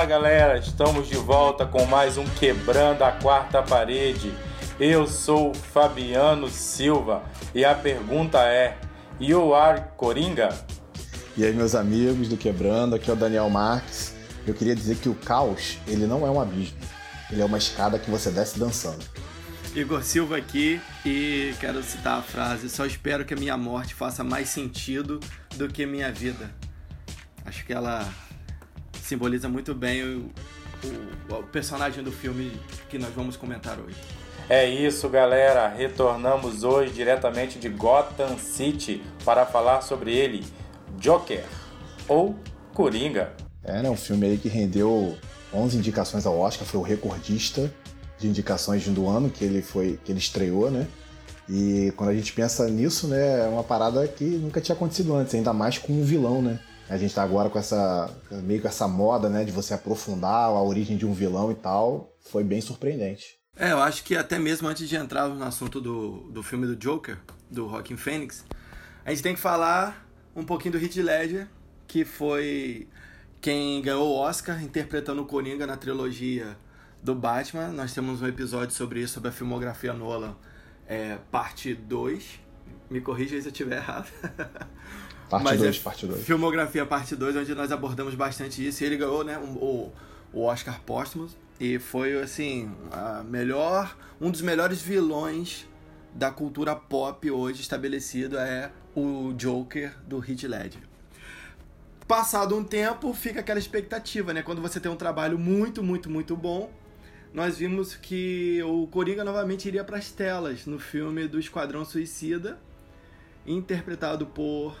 Fala galera, estamos de volta com mais um Quebrando a Quarta Parede. Eu sou Fabiano Silva e a pergunta é: You are Coringa? E aí, meus amigos do Quebrando, aqui é o Daniel Marques. Eu queria dizer que o caos, ele não é um abismo, ele é uma escada que você desce dançando. Igor Silva aqui e quero citar a frase: Só espero que a minha morte faça mais sentido do que minha vida. Acho que ela simboliza muito bem o, o, o personagem do filme que nós vamos comentar hoje. É isso, galera. Retornamos hoje diretamente de Gotham City para falar sobre ele, Joker ou Coringa. É, né? Um filme aí que rendeu 11 indicações ao Oscar, foi o recordista de indicações do ano que ele foi que ele estreou, né? E quando a gente pensa nisso, né, é uma parada que nunca tinha acontecido antes, ainda mais com um vilão, né? A gente tá agora com essa meio com essa moda, né, de você aprofundar a origem de um vilão e tal, foi bem surpreendente. É, eu acho que até mesmo antes de entrar no assunto do, do filme do Joker, do Joaquin Phoenix, a gente tem que falar um pouquinho do Heath Ledger, que foi quem ganhou o Oscar interpretando o Coringa na trilogia do Batman. Nós temos um episódio sobre isso, sobre a filmografia Nolan, é, parte 2. Me corrija se eu estiver errado. Parte 2, é parte 2. Filmografia parte 2, onde nós abordamos bastante isso. E ele ganhou né, o, o Oscar póstumo. E foi, assim, a melhor, um dos melhores vilões da cultura pop hoje estabelecido é o Joker do Heath Ledger. Passado um tempo, fica aquela expectativa, né? Quando você tem um trabalho muito, muito, muito bom, nós vimos que o Coringa novamente iria para as telas no filme do Esquadrão Suicida, interpretado por.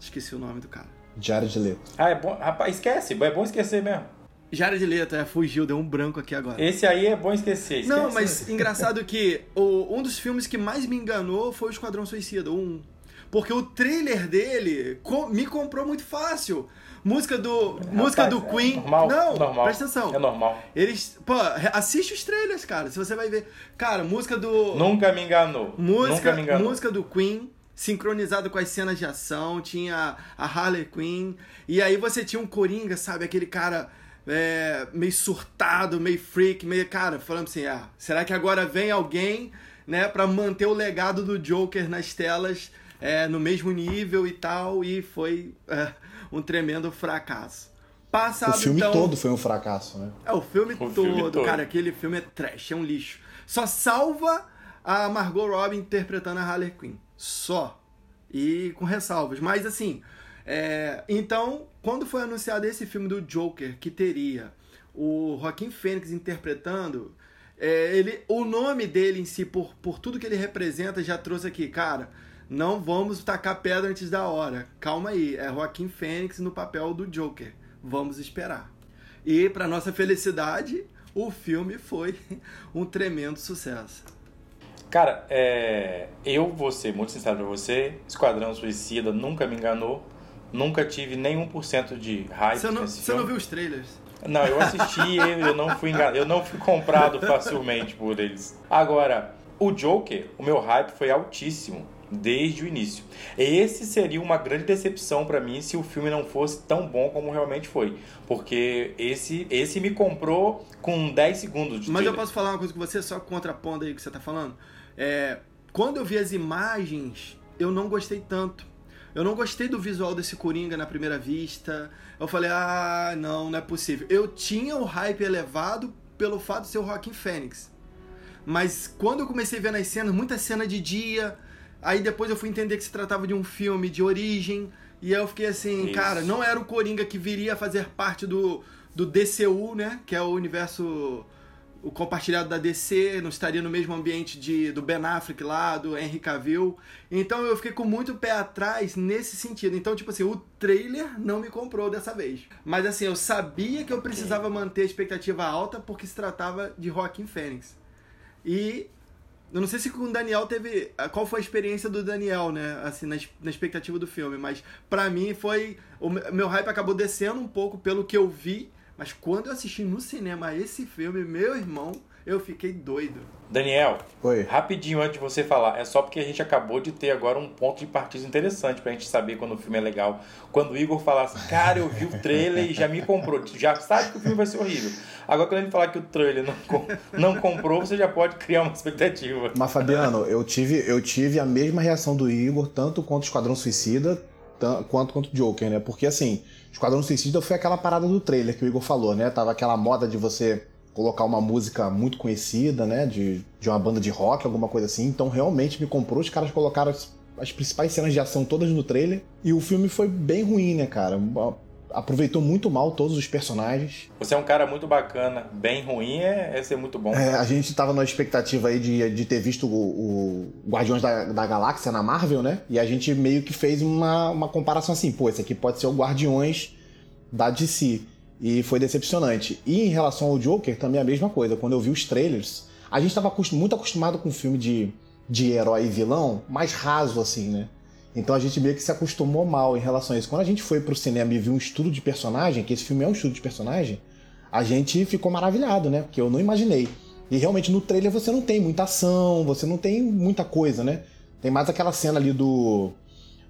Esqueci o nome do cara. Jared Leto. Ah, é bom. Rapaz, esquece, é bom esquecer mesmo. Jared Leto, é, fugiu, deu um branco aqui agora. Esse aí é bom esquecer. esquece. Não, mas engraçado que o, um dos filmes que mais me enganou foi o Esquadrão Suicida, o 1. Porque o trailer dele co- me comprou muito fácil. Música do, música do é Queen. normal, Não, normal. presta atenção. É normal. Eles, pô, assiste os trailers, cara. Se você vai ver. Cara, música do. Nunca me enganou. Música, Nunca me enganou. música do Queen, sincronizado com as cenas de ação, tinha a Harley Quinn, e aí você tinha um Coringa, sabe? Aquele cara é, meio surtado, meio freak, meio. Cara, falando assim, ah, será que agora vem alguém, né, pra manter o legado do Joker nas telas é, no mesmo nível e tal? E foi é, um tremendo fracasso. Passado, O filme então, todo foi um fracasso, né? é, o filme, O todo, filme todo. cara, aquele filme é trash, é um lixo. Só salva a Margot Robbie interpretando a Harley Quinn. Só. E com ressalvas. Mas assim, é, então, quando foi anunciado esse filme do Joker, que teria o Joaquim Fênix interpretando, é, ele, o nome dele em si, por, por tudo que ele representa, já trouxe aqui, cara. Não vamos tacar pedra antes da hora. Calma aí, é Joaquim Fênix no papel do Joker. Vamos esperar. E, para nossa felicidade, o filme foi um tremendo sucesso. Cara, é... eu vou ser muito sincero pra você. Esquadrão Suicida nunca me enganou. Nunca tive nenhum por cento de hype Você não, você não viu os trailers? Não, eu assisti eu não fui engan... eu não fui comprado facilmente por eles. Agora, o Joker, o meu hype foi altíssimo desde o início. Esse seria uma grande decepção pra mim se o filme não fosse tão bom como realmente foi, porque esse esse me comprou com 10 segundos de Mas eu trailer. posso falar uma coisa com você, só contrapondo aí o que você tá falando? É, quando eu vi as imagens, eu não gostei tanto. Eu não gostei do visual desse Coringa na primeira vista. Eu falei, ah, não, não é possível. Eu tinha o hype elevado pelo fato de ser o Joaquim Fênix. Mas quando eu comecei a ver nas cenas, muita cena de dia, aí depois eu fui entender que se tratava de um filme de origem, e aí eu fiquei assim, Isso. cara, não era o Coringa que viria a fazer parte do, do DCU, né? Que é o universo o compartilhado da DC, não estaria no mesmo ambiente de, do Ben Affleck lá, do Henry Cavill. Então eu fiquei com muito pé atrás nesse sentido. Então, tipo assim, o trailer não me comprou dessa vez. Mas assim, eu sabia que eu precisava manter a expectativa alta porque se tratava de Joaquim Fênix. E eu não sei se com o Daniel teve. Qual foi a experiência do Daniel, né? Assim, na, na expectativa do filme. Mas pra mim foi. O me- meu hype acabou descendo um pouco pelo que eu vi. Mas quando eu assisti no cinema esse filme, meu irmão, Eu fiquei doido. Daniel, Oi. rapidinho antes de você falar, é só porque a gente acabou de ter agora um ponto de partida interessante pra gente saber quando o filme é legal. Quando o Igor falar assim, cara, eu vi o trailer e já me comprou. Já sabe que o filme vai ser horrível. Agora, quando ele falar que o trailer não, não comprou, você já pode criar uma expectativa. Mas, Fabiano, eu tive, eu tive a mesma reação do Igor, tanto quanto o Esquadrão Suicida, tan- quanto quanto o Joker, né? Porque, assim, Esquadrão Suicida foi aquela parada do trailer que o Igor falou, né? Tava aquela moda de você colocar uma música muito conhecida, né? De, de uma banda de rock, alguma coisa assim. Então, realmente me comprou. Os caras colocaram as, as principais cenas de ação todas no trailer. E o filme foi bem ruim, né, cara? Aproveitou muito mal todos os personagens. Você é um cara muito bacana, bem ruim é, é ser muito bom. É, a gente tava na expectativa aí de, de ter visto o, o Guardiões da, da Galáxia na Marvel, né? E a gente meio que fez uma, uma comparação assim, pô, esse aqui pode ser o Guardiões da DC. E foi decepcionante. E em relação ao Joker, também a mesma coisa. Quando eu vi os trailers, a gente tava muito acostumado com filme de, de herói e vilão mais raso, assim, né? Então a gente meio que se acostumou mal em relação a isso. Quando a gente foi pro cinema e viu um estudo de personagem, que esse filme é um estudo de personagem, a gente ficou maravilhado, né? Porque eu não imaginei. E realmente no trailer você não tem muita ação, você não tem muita coisa, né? Tem mais aquela cena ali do.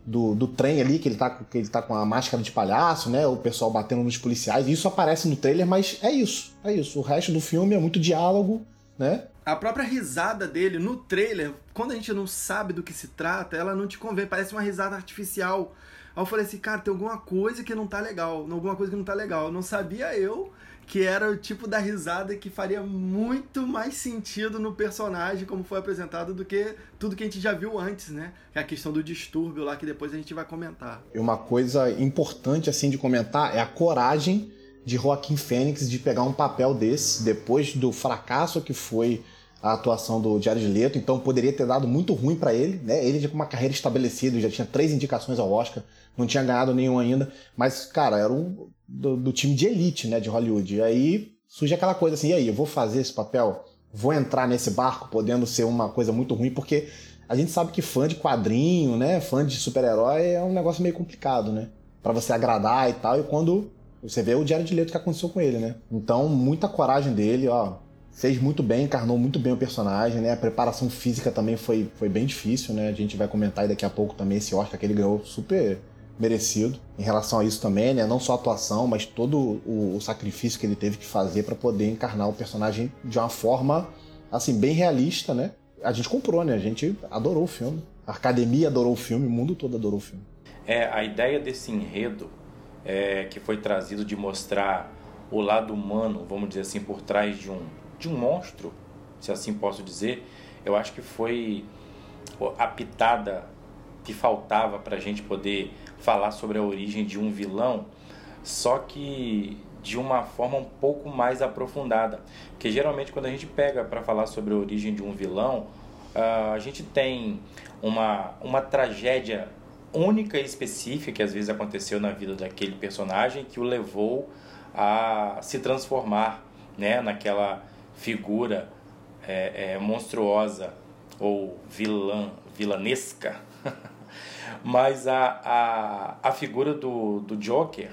Do, do trem ali, que ele, tá, que ele tá com a máscara de palhaço, né? O pessoal batendo nos policiais. Isso aparece no trailer, mas é isso. É isso. O resto do filme é muito diálogo, né? A própria risada dele no trailer, quando a gente não sabe do que se trata, ela não te convém, parece uma risada artificial. Aí eu falei assim, cara, tem alguma coisa que não tá legal, alguma coisa que não tá legal. Não sabia eu que era o tipo da risada que faria muito mais sentido no personagem como foi apresentado do que tudo que a gente já viu antes, né? Que é a questão do distúrbio lá que depois a gente vai comentar. Uma coisa importante assim de comentar é a coragem de Joaquim Fênix de pegar um papel desse depois do fracasso que foi a atuação do Jared Leto, então poderia ter dado muito ruim pra ele, né? Ele já com uma carreira estabelecida, já tinha três indicações ao Oscar, não tinha ganhado nenhum ainda, mas cara, era um do, do time de elite, né, de Hollywood. E aí surge aquela coisa assim, e aí, eu vou fazer esse papel? Vou entrar nesse barco podendo ser uma coisa muito ruim, porque a gente sabe que fã de quadrinho, né, fã de super-herói é um negócio meio complicado, né? Pra você agradar e tal, e quando você vê o Jared Leto que aconteceu com ele, né? Então, muita coragem dele, ó. Fez muito bem, encarnou muito bem o personagem, né? A preparação física também foi, foi bem difícil, né? A gente vai comentar daqui a pouco também esse Oscar que ele ganhou super merecido em relação a isso também, né? Não só a atuação, mas todo o, o sacrifício que ele teve que fazer para poder encarnar o personagem de uma forma, assim, bem realista, né? A gente comprou, né? A gente adorou o filme. A academia adorou o filme, o mundo todo adorou o filme. É, a ideia desse enredo é, que foi trazido de mostrar o lado humano, vamos dizer assim, por trás de um, de um monstro, se assim posso dizer, eu acho que foi a pitada que faltava para a gente poder falar sobre a origem de um vilão, só que de uma forma um pouco mais aprofundada. Porque geralmente quando a gente pega para falar sobre a origem de um vilão, uh, a gente tem uma, uma tragédia única e específica que às vezes aconteceu na vida daquele personagem que o levou a se transformar né, naquela figura é, é, monstruosa ou vilã, vilanesca. Mas a, a, a figura do, do Joker,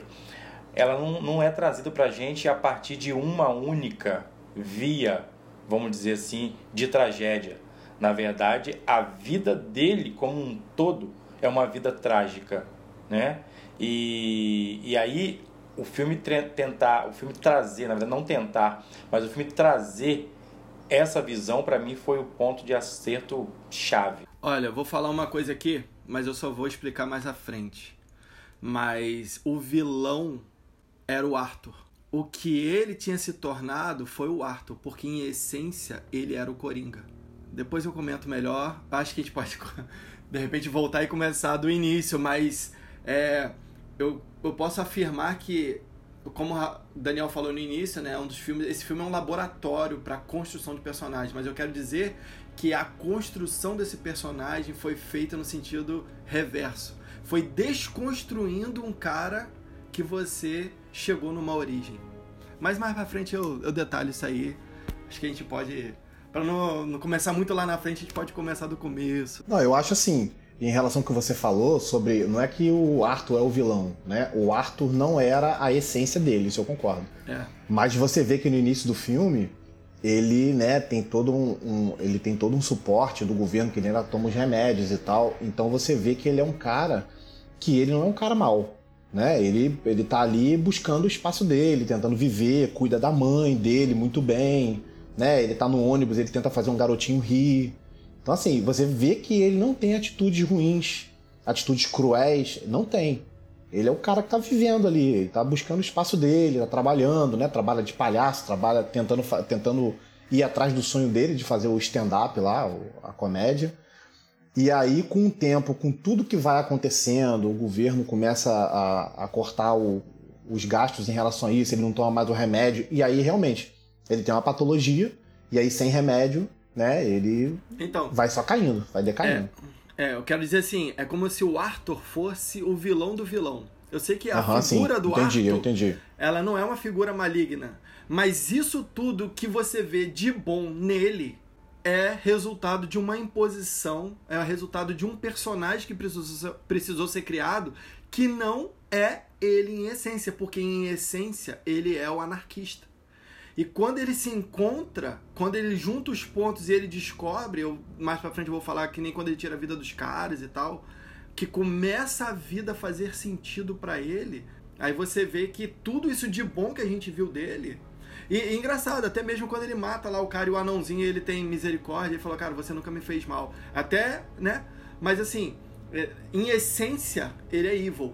ela não, não é trazida pra gente a partir de uma única via, vamos dizer assim, de tragédia. Na verdade, a vida dele como um todo é uma vida trágica, né? E, e aí o filme tentar, o filme trazer, na verdade não tentar, mas o filme trazer essa visão para mim foi o ponto de acerto chave. Olha, vou falar uma coisa aqui, mas eu só vou explicar mais à frente. Mas o vilão era o Arthur. O que ele tinha se tornado foi o Arthur, porque em essência ele era o Coringa. Depois eu comento melhor. Acho que a gente pode de repente voltar e começar do início, mas é, eu, eu posso afirmar que, como o Daniel falou no início, né, um dos filmes, esse filme é um laboratório para construção de personagens, mas eu quero dizer que a construção desse personagem foi feita no sentido reverso. Foi desconstruindo um cara que você chegou numa origem. Mas mais pra frente eu, eu detalho isso aí. Acho que a gente pode Pra não, não começar muito lá na frente, a gente pode começar do começo. Não, eu acho assim, em relação ao que você falou sobre. Não é que o Arthur é o vilão, né? O Arthur não era a essência dele, isso eu concordo. É. Mas você vê que no início do filme, ele, né, tem todo um, um, ele tem todo um suporte do governo que ele ainda toma os remédios e tal. Então você vê que ele é um cara que ele não é um cara mau, né? Ele ele tá ali buscando o espaço dele, tentando viver, cuida da mãe dele muito bem, né? Ele tá no ônibus, ele tenta fazer um garotinho rir. Então assim, você vê que ele não tem atitudes ruins, atitudes cruéis, não tem. Ele é o cara que tá vivendo ali, ele tá buscando o espaço dele, tá trabalhando, né? Trabalha de palhaço, trabalha tentando, tentando ir atrás do sonho dele de fazer o stand-up lá, a comédia. E aí, com o tempo, com tudo que vai acontecendo, o governo começa a, a cortar o, os gastos em relação a isso, ele não toma mais o remédio, e aí realmente ele tem uma patologia, e aí sem remédio, né, ele então, vai só caindo, vai decaindo. É... É, eu quero dizer assim, é como se o Arthur fosse o vilão do vilão. Eu sei que a figura sim. do entendi, Arthur, eu entendi. ela não é uma figura maligna, mas isso tudo que você vê de bom nele é resultado de uma imposição, é resultado de um personagem que precisou, precisou ser criado que não é ele em essência, porque em essência ele é o anarquista. E quando ele se encontra, quando ele junta os pontos e ele descobre, eu mais pra frente vou falar que nem quando ele tira a vida dos caras e tal, que começa a vida a fazer sentido para ele, aí você vê que tudo isso de bom que a gente viu dele. E, e, engraçado, até mesmo quando ele mata lá o cara e o anãozinho, ele tem misericórdia, ele falou, cara, você nunca me fez mal. Até, né? Mas assim, é, em essência, ele é evil.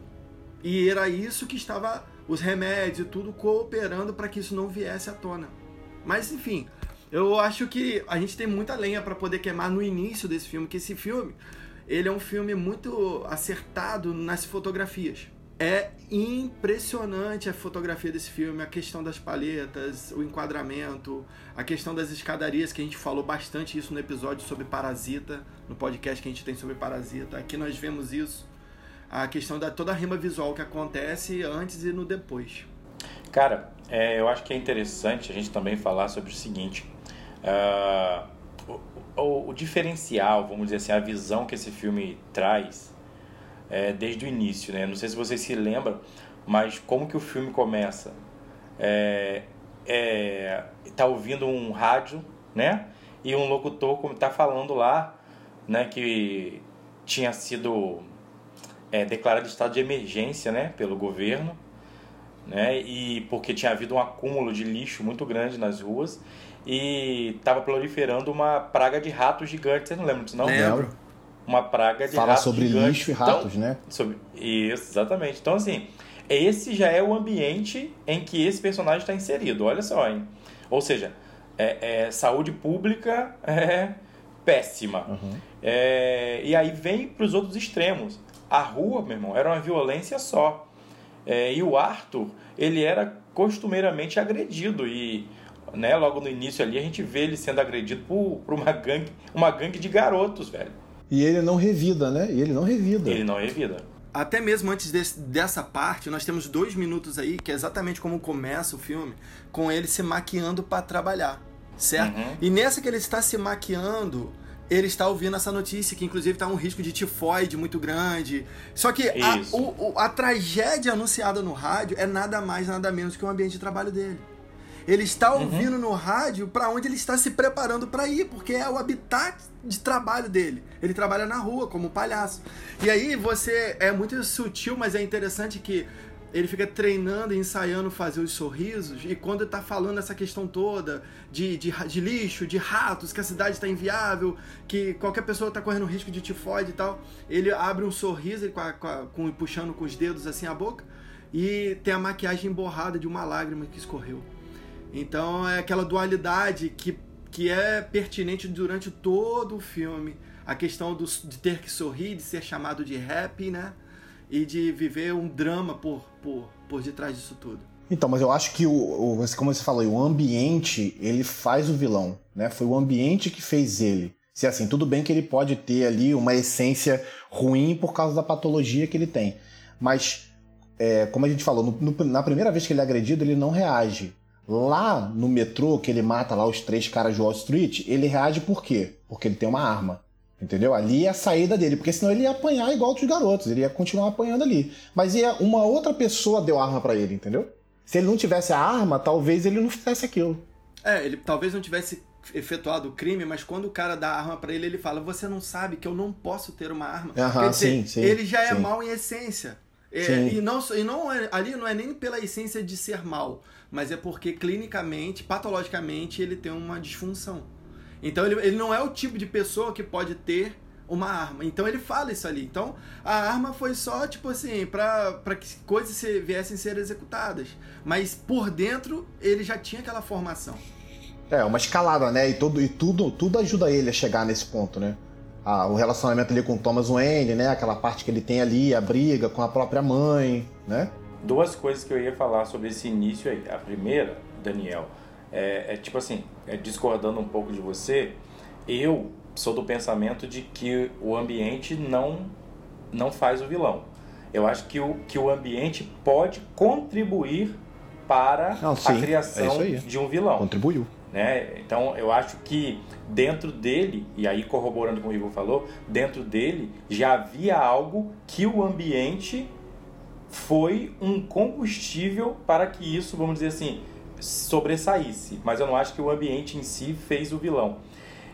E era isso que estava os remédios e tudo cooperando para que isso não viesse à tona. Mas enfim, eu acho que a gente tem muita lenha para poder queimar no início desse filme, que esse filme, ele é um filme muito acertado nas fotografias. É impressionante a fotografia desse filme, a questão das palhetas, o enquadramento, a questão das escadarias, que a gente falou bastante isso no episódio sobre Parasita, no podcast que a gente tem sobre Parasita. Aqui nós vemos isso a questão da toda a rima visual que acontece antes e no depois. Cara, é, eu acho que é interessante a gente também falar sobre o seguinte: uh, o, o, o, diferencial, vamos dizer assim, a visão que esse filme traz é, desde o início, né? Não sei se vocês se lembram, mas como que o filme começa? É, é, tá ouvindo um rádio, né? E um locutor como tá falando lá, né? Que tinha sido é, declarado estado de emergência né, pelo governo, né, e porque tinha havido um acúmulo de lixo muito grande nas ruas e estava proliferando uma praga de ratos gigantes. Você não lembra disso, não? Lembro. Uma praga de Fala ratos sobre gigantes. lixo e ratos, então, né? Sobre... Isso, exatamente. Então, assim, esse já é o ambiente em que esse personagem está inserido. Olha só, hein? Ou seja, é, é saúde pública é péssima. Uhum. É, e aí vem para os outros extremos. A rua, meu irmão, era uma violência só. É, e o Arthur, ele era costumeiramente agredido e né, logo no início ali a gente vê ele sendo agredido por, por uma gangue, uma gangue de garotos, velho. E ele não revida, né? E ele não revida. Ele não revida. Até mesmo antes desse, dessa parte, nós temos dois minutos aí, que é exatamente como começa o filme, com ele se maquiando para trabalhar, certo? Uhum. E nessa que ele está se maquiando, ele está ouvindo essa notícia, que inclusive está um risco de tifoide muito grande. Só que a, o, a tragédia anunciada no rádio é nada mais, nada menos que o ambiente de trabalho dele. Ele está uhum. ouvindo uhum. no rádio para onde ele está se preparando para ir, porque é o habitat de trabalho dele. Ele trabalha na rua como palhaço. E aí você é muito sutil, mas é interessante que ele fica treinando e ensaiando fazer os sorrisos, e quando ele tá falando essa questão toda de, de, de lixo, de ratos, que a cidade está inviável, que qualquer pessoa está correndo risco de tifoide e tal, ele abre um sorriso, com, a, com, a, com puxando com os dedos assim a boca, e tem a maquiagem borrada de uma lágrima que escorreu. Então é aquela dualidade que, que é pertinente durante todo o filme. A questão do, de ter que sorrir, de ser chamado de happy, né? E de viver um drama por, por, por detrás disso tudo. Então, mas eu acho que o, o como você falou, o ambiente ele faz o vilão, né? Foi o ambiente que fez ele. Se assim, tudo bem que ele pode ter ali uma essência ruim por causa da patologia que ele tem, mas é, como a gente falou, no, no, na primeira vez que ele é agredido, ele não reage. Lá no metrô, que ele mata lá os três caras de Wall Street, ele reage por quê? Porque ele tem uma arma. Entendeu? Ali é a saída dele, porque senão ele ia apanhar igual outros garotos, ele ia continuar apanhando ali. Mas ia uma outra pessoa deu arma para ele, entendeu? Se ele não tivesse a arma, talvez ele não fizesse aquilo. É, ele talvez não tivesse efetuado o crime, mas quando o cara dá a arma para ele, ele fala: Você não sabe que eu não posso ter uma arma. Aham, Quer dizer, sim, sim, ele já é sim. mal em essência. É, e não, e não é- ali não é nem pela essência de ser mal, mas é porque clinicamente, patologicamente, ele tem uma disfunção. Então ele, ele não é o tipo de pessoa que pode ter uma arma. Então ele fala isso ali. Então a arma foi só, tipo assim, pra, pra que coisas se, viessem a ser executadas. Mas por dentro ele já tinha aquela formação. É, uma escalada, né? E, tudo, e tudo, tudo ajuda ele a chegar nesse ponto, né? Ah, o relacionamento ali com o Thomas Wayne, né? Aquela parte que ele tem ali, a briga com a própria mãe, né? Duas coisas que eu ia falar sobre esse início aí. A primeira, Daniel, é, é tipo assim, é discordando um pouco de você, eu sou do pensamento de que o ambiente não, não faz o vilão. Eu acho que o, que o ambiente pode contribuir para Não, sim, a é criação aí. de um vilão. Contribuiu. né? Então eu acho que dentro dele, e aí corroborando com o que o Igor falou, dentro dele já havia algo que o ambiente foi um combustível para que isso, vamos dizer assim, sobressaísse. Mas eu não acho que o ambiente em si fez o vilão.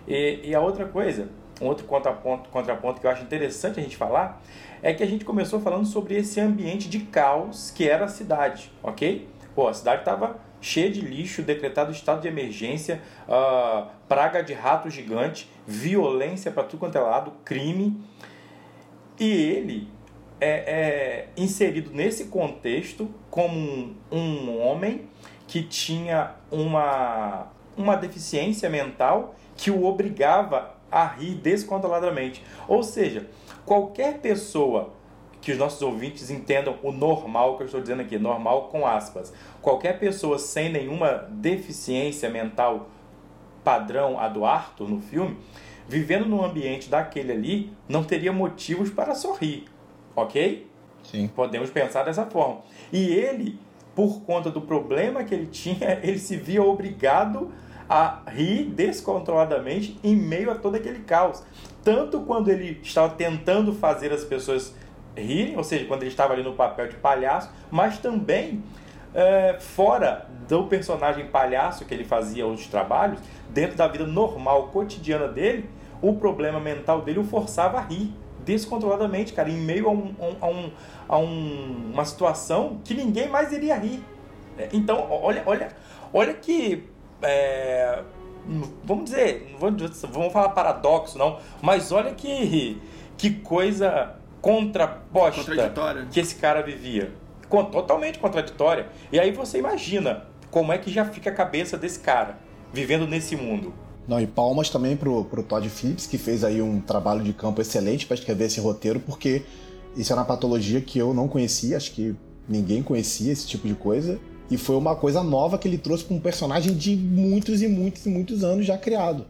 E, e a outra coisa, um outro contraponto, contraponto que eu acho interessante a gente falar, é que a gente começou falando sobre esse ambiente de caos que era a cidade, ok? Pô, a cidade estava cheia de lixo, decretado estado de emergência, ah, praga de rato gigante, violência para tudo quanto é lado, crime. E ele é, é inserido nesse contexto como um, um homem que tinha uma, uma deficiência mental que o obrigava a rir descontroladamente. Ou seja, qualquer pessoa que os nossos ouvintes entendam o normal que eu estou dizendo aqui, normal com aspas. Qualquer pessoa sem nenhuma deficiência mental padrão a do Arthur no filme, vivendo num ambiente daquele ali, não teria motivos para sorrir, ok? Sim. Podemos pensar dessa forma. E ele, por conta do problema que ele tinha, ele se via obrigado a rir descontroladamente em meio a todo aquele caos. Tanto quando ele estava tentando fazer as pessoas rirem, ou seja, quando ele estava ali no papel de palhaço, mas também é, fora do personagem palhaço que ele fazia outros trabalhos, dentro da vida normal, cotidiana dele, o problema mental dele o forçava a rir descontroladamente, cara, em meio a, um, a, um, a um- uma situação que ninguém mais iria rir. É, Então, olha, olha, olha que. é, vamos dizer, não dizer- vamos falar paradoxo, não, mas olha que, que coisa contraposta que esse cara vivia. Totalmente contraditória. E aí você imagina como é que já fica a cabeça desse cara vivendo nesse mundo. Não, e palmas também pro, pro Todd Phillips, que fez aí um trabalho de campo excelente para escrever esse roteiro, porque isso era uma patologia que eu não conhecia, acho que ninguém conhecia esse tipo de coisa. E foi uma coisa nova que ele trouxe para um personagem de muitos e muitos e muitos anos já criado.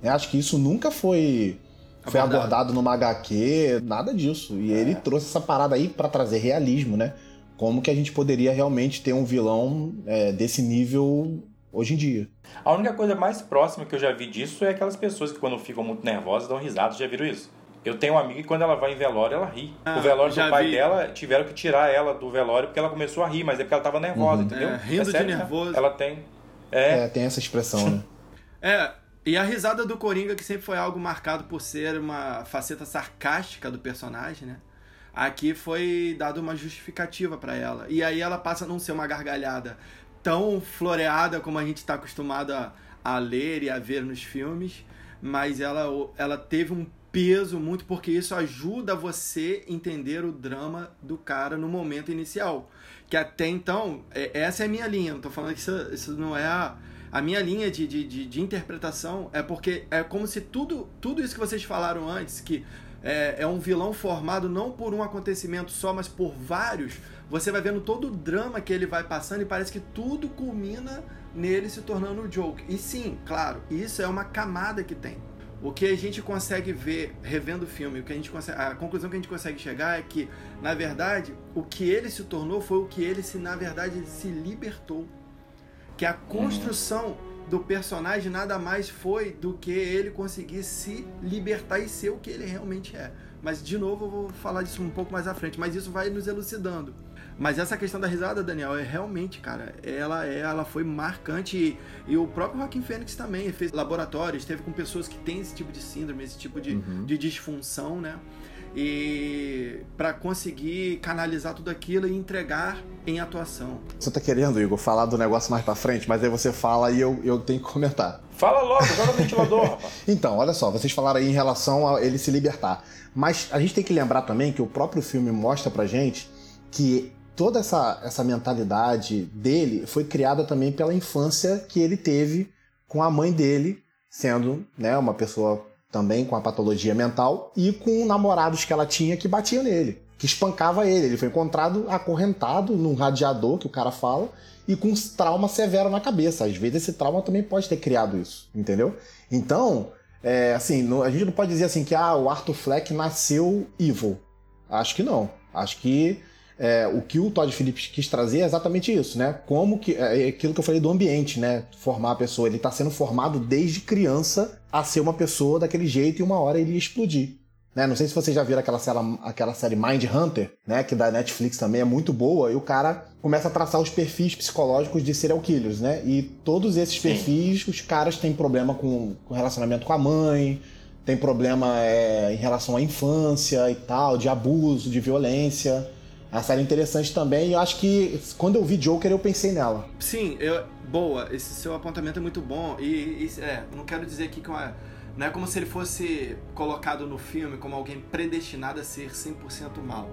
Eu acho que isso nunca foi, foi Abordado. abordado numa HQ, nada disso. E ele trouxe essa parada aí para trazer realismo, né? Como que a gente poderia realmente ter um vilão é, desse nível hoje em dia. A única coisa mais próxima que eu já vi disso é aquelas pessoas que quando ficam muito nervosas dão risada. Já viram isso? Eu tenho uma amiga que quando ela vai em velório, ela ri. Ah, o velório do pai vi. dela, tiveram que tirar ela do velório porque ela começou a rir, mas é porque ela tava nervosa, Uhum. entendeu? É, rindo de sério, né? nervoso. Ela tem. É, É, tem essa expressão, né? É, e a risada do Coringa, que sempre foi algo marcado por ser uma faceta sarcástica do personagem, né? Aqui foi dado uma justificativa pra ela. E aí ela passa a não ser uma gargalhada tão floreada como a gente está acostumado a, a ler e a ver nos filmes, mas ela, ela teve um peso muito porque isso ajuda você entender o drama do cara no momento inicial. Que até então, é- essa é a minha linha. Não tô falando que isso, isso não é a, a minha linha de, de, de, de interpretação. É porque é como se tudo, tudo isso que vocês falaram antes, que é, é um vilão formado não por um acontecimento só, mas por vários. Você vai vendo todo o drama que ele vai passando e parece que tudo culmina nele se tornando o Joker. E sim, claro, isso é uma camada que tem. O que a gente consegue ver revendo o filme, o que a gente consegue, a conclusão que a gente consegue chegar é que, na verdade, o que ele se tornou foi o que ele se, na verdade, se libertou. Que a construção do personagem nada mais foi do que ele conseguir se libertar e ser o que ele realmente é. Mas, de novo, eu vou falar disso um pouco mais à frente, mas isso vai nos elucidando. Mas essa questão da risada, Daniel, é realmente, cara, ela é, ela foi marcante e, e o próprio Joaquim Fênix também fez laboratórios, esteve com pessoas que têm esse tipo de síndrome, esse tipo de, uhum. de disfunção, né? e para conseguir canalizar tudo aquilo e entregar em atuação. Você tá querendo, Igor, falar do negócio mais para frente, mas aí você fala e eu, eu tenho que comentar. Fala logo, joga no ventilador, rapaz. Então, olha só, vocês falaram aí em relação a ele se libertar. Mas a gente tem que lembrar também que o próprio filme mostra pra gente que toda essa, essa mentalidade dele foi criada também pela infância que ele teve com a mãe dele, sendo né, uma pessoa também com a patologia mental, e com namorados que ela tinha que batiam nele, que espancava ele. Ele foi encontrado acorrentado num radiador, que o cara fala, e com um trauma severo na cabeça. Às vezes esse trauma também pode ter criado isso, entendeu? Então, é, assim, a gente não pode dizer assim que ah, o Arthur Fleck nasceu evil. Acho que não. Acho que é, o que o Todd Phillips quis trazer é exatamente isso, né? Como que é, é aquilo que eu falei do ambiente, né? Formar a pessoa, ele está sendo formado desde criança a ser uma pessoa daquele jeito e uma hora ele ia explodir. Né? Não sei se vocês já viram aquela série, aquela série Mind Hunter, né? Que da Netflix também é muito boa, e o cara começa a traçar os perfis psicológicos de serial killers, né? E todos esses Sim. perfis, os caras têm problema com, com relacionamento com a mãe, tem problema é, em relação à infância e tal, de abuso, de violência. A série é interessante também e eu acho que quando eu vi Joker eu pensei nela. Sim, eu, boa, esse seu apontamento é muito bom e, e é, não quero dizer aqui que uma, não é como se ele fosse colocado no filme como alguém predestinado a ser 100% mal.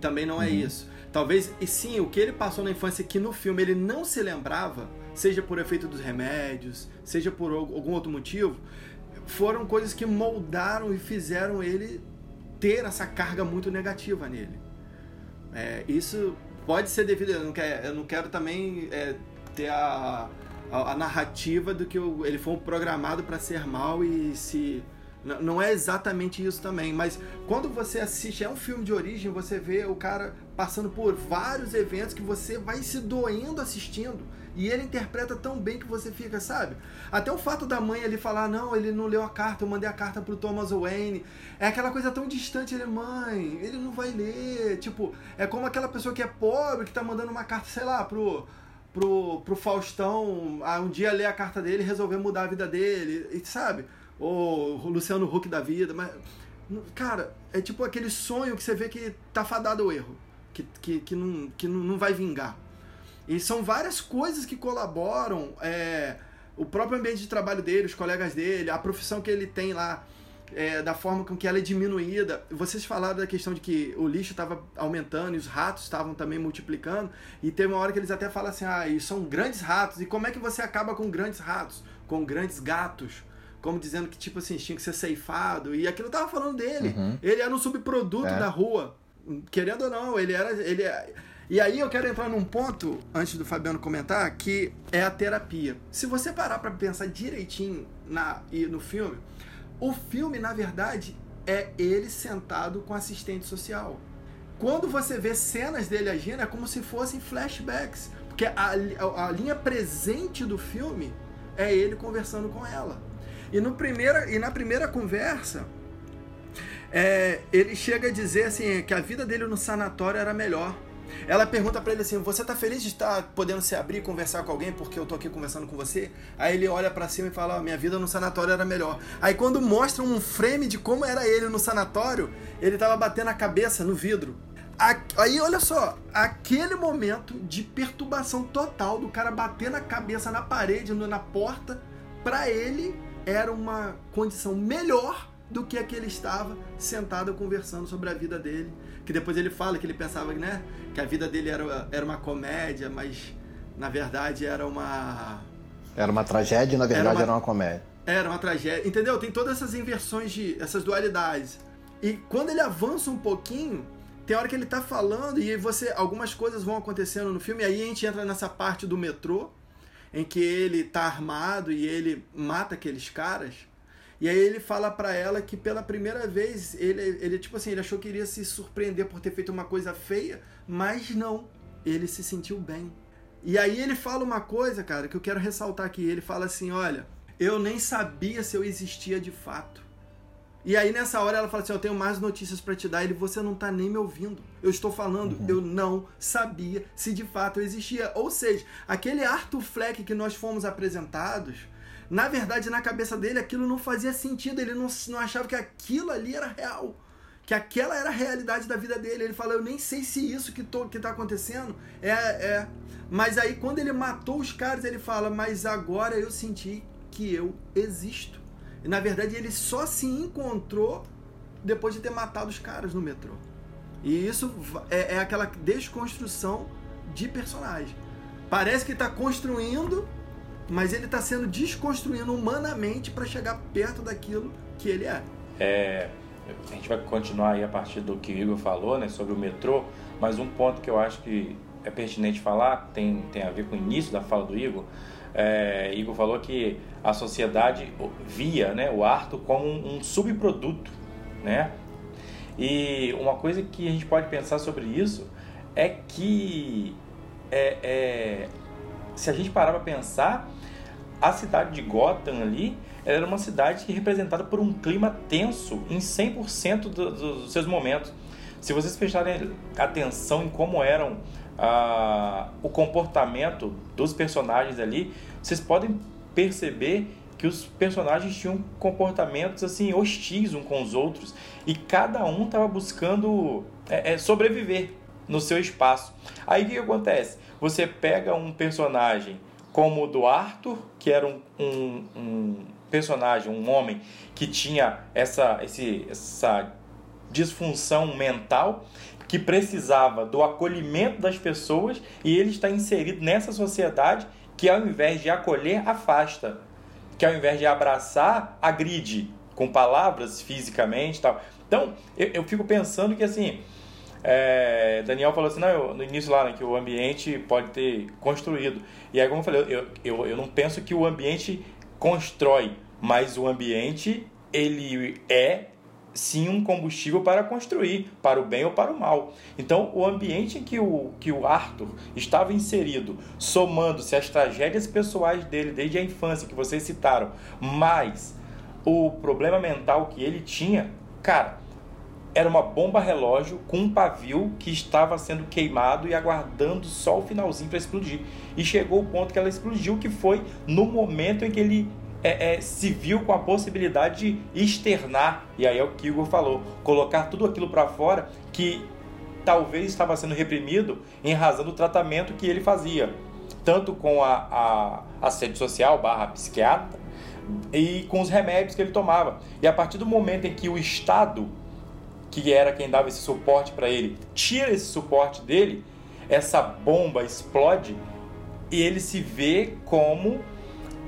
Também não é uhum. isso. Talvez, e sim, o que ele passou na infância que no filme ele não se lembrava, seja por efeito dos remédios, seja por algum outro motivo, foram coisas que moldaram e fizeram ele ter essa carga muito negativa nele. É, isso pode ser devido. Eu não quero, eu não quero também é, ter a, a, a, narrativa do que eu, ele foi programado para ser mal e se. Não é exatamente isso também, mas quando você assiste, é um filme de origem, você vê o cara passando por vários eventos que você vai se doendo assistindo. E ele interpreta tão bem que você fica, sabe? Até o fato da mãe ali falar, não, ele não leu a carta, eu mandei a carta pro Thomas Wayne. É aquela coisa tão distante, ele, mãe, ele não vai ler. Tipo, é como aquela pessoa que é pobre, que tá mandando uma carta, sei lá, pro, pro, pro Faustão, um dia ler a carta dele e resolver mudar a vida dele, e, sabe? Ou o Luciano Huck da vida, mas... Cara, é tipo aquele sonho que você vê que tá fadado ao erro. Que, que, que, não, que não vai vingar. E são várias coisas que colaboram. É, o próprio ambiente de trabalho dele, os colegas dele, a profissão que ele tem lá, é, da forma com que ela é diminuída. Vocês falaram da questão de que o lixo estava aumentando e os ratos estavam também multiplicando. E teve uma hora que eles até falam assim: ah, e são grandes ratos. E como é que você acaba com grandes ratos? Com grandes gatos. Como dizendo que, tipo assim, tinha que ser ceifado. E aquilo tava falando dele. Uhum. Ele era um subproduto é. da rua. Querendo ou não, ele era. Ele, e aí eu quero entrar num ponto, antes do Fabiano comentar, que é a terapia. Se você parar para pensar direitinho na, no filme, o filme, na verdade, é ele sentado com assistente social. Quando você vê cenas dele agindo, é como se fossem flashbacks. Porque a, a, a linha presente do filme é ele conversando com ela. E, no primeira, e na primeira conversa, é, ele chega a dizer assim, que a vida dele no sanatório era melhor ela pergunta para ele assim: Você tá feliz de estar podendo se abrir e conversar com alguém porque eu tô aqui conversando com você? Aí ele olha para cima e fala: Minha vida no sanatório era melhor. Aí quando mostra um frame de como era ele no sanatório, ele tava batendo a cabeça no vidro. Aí olha só, aquele momento de perturbação total do cara batendo a cabeça na parede, na porta, para ele era uma condição melhor do que a que ele estava sentado conversando sobre a vida dele que depois ele fala que ele pensava né, que a vida dele era, era uma comédia, mas na verdade era uma. Era uma tragédia e na verdade era uma, era uma comédia. Era uma tragédia. Entendeu? Tem todas essas inversões de. essas dualidades. E quando ele avança um pouquinho, tem hora que ele tá falando e você. algumas coisas vão acontecendo no filme, e aí a gente entra nessa parte do metrô, em que ele tá armado e ele mata aqueles caras. E aí ele fala para ela que pela primeira vez ele, ele tipo assim, ele achou que iria se surpreender por ter feito uma coisa feia, mas não, ele se sentiu bem. E aí ele fala uma coisa, cara, que eu quero ressaltar aqui. Ele fala assim: olha, eu nem sabia se eu existia de fato. E aí nessa hora ela fala assim: Eu tenho mais notícias para te dar. Ele, você não tá nem me ouvindo. Eu estou falando, uhum. eu não sabia se de fato eu existia. Ou seja, aquele Arthur Fleck que nós fomos apresentados, na verdade, na cabeça dele, aquilo não fazia sentido. Ele não, não achava que aquilo ali era real. Que aquela era a realidade da vida dele. Ele fala: Eu nem sei se isso que, tô, que tá acontecendo é, é. Mas aí, quando ele matou os caras, ele fala: Mas agora eu senti que eu existo. E na verdade ele só se encontrou depois de ter matado os caras no metrô. E isso é, é aquela desconstrução de personagem. Parece que está construindo, mas ele está sendo desconstruindo humanamente para chegar perto daquilo que ele é. É. A gente vai continuar aí a partir do que o Igor falou, né, sobre o metrô, mas um ponto que eu acho que é pertinente falar, tem, tem a ver com o início da fala do Igor, é, Igor falou que a sociedade via né, o Arthur como um, um subproduto, né? E uma coisa que a gente pode pensar sobre isso é que é, é, se a gente parar para pensar, a cidade de Gotham ali era uma cidade representada por um clima tenso em 100% do, dos seus momentos. Se vocês prestarem atenção em como eram ah, o comportamento dos personagens ali, vocês podem perceber que os personagens tinham comportamentos assim hostis uns com os outros e cada um estava buscando é, é, sobreviver no seu espaço. Aí o que, acontece? Você pega um personagem como o do Arthur, que era um, um, um personagem, um homem que tinha essa, esse, essa disfunção mental que precisava do acolhimento das pessoas e ele está inserido nessa sociedade que ao invés de acolher, afasta, que ao invés de abraçar, agride com palavras fisicamente tal. Então, eu, eu fico pensando que assim, é, Daniel falou assim, não, eu, no início lá, né, que o ambiente pode ter construído. E aí, como eu falei, eu, eu, eu não penso que o ambiente constrói, mas o ambiente, ele é sim um combustível para construir, para o bem ou para o mal. Então, o ambiente em que o, que o Arthur estava inserido, somando-se às tragédias pessoais dele desde a infância, que vocês citaram, mais o problema mental que ele tinha, cara, era uma bomba relógio com um pavio que estava sendo queimado e aguardando só o finalzinho para explodir. E chegou o ponto que ela explodiu, que foi no momento em que ele é, é, se viu com a possibilidade de externar, e aí é o que Igor falou, colocar tudo aquilo para fora que talvez estava sendo reprimido em razão do tratamento que ele fazia, tanto com a, a assistente social barra psiquiatra e com os remédios que ele tomava. E a partir do momento em que o Estado, que era quem dava esse suporte para ele, tira esse suporte dele, essa bomba explode e ele se vê como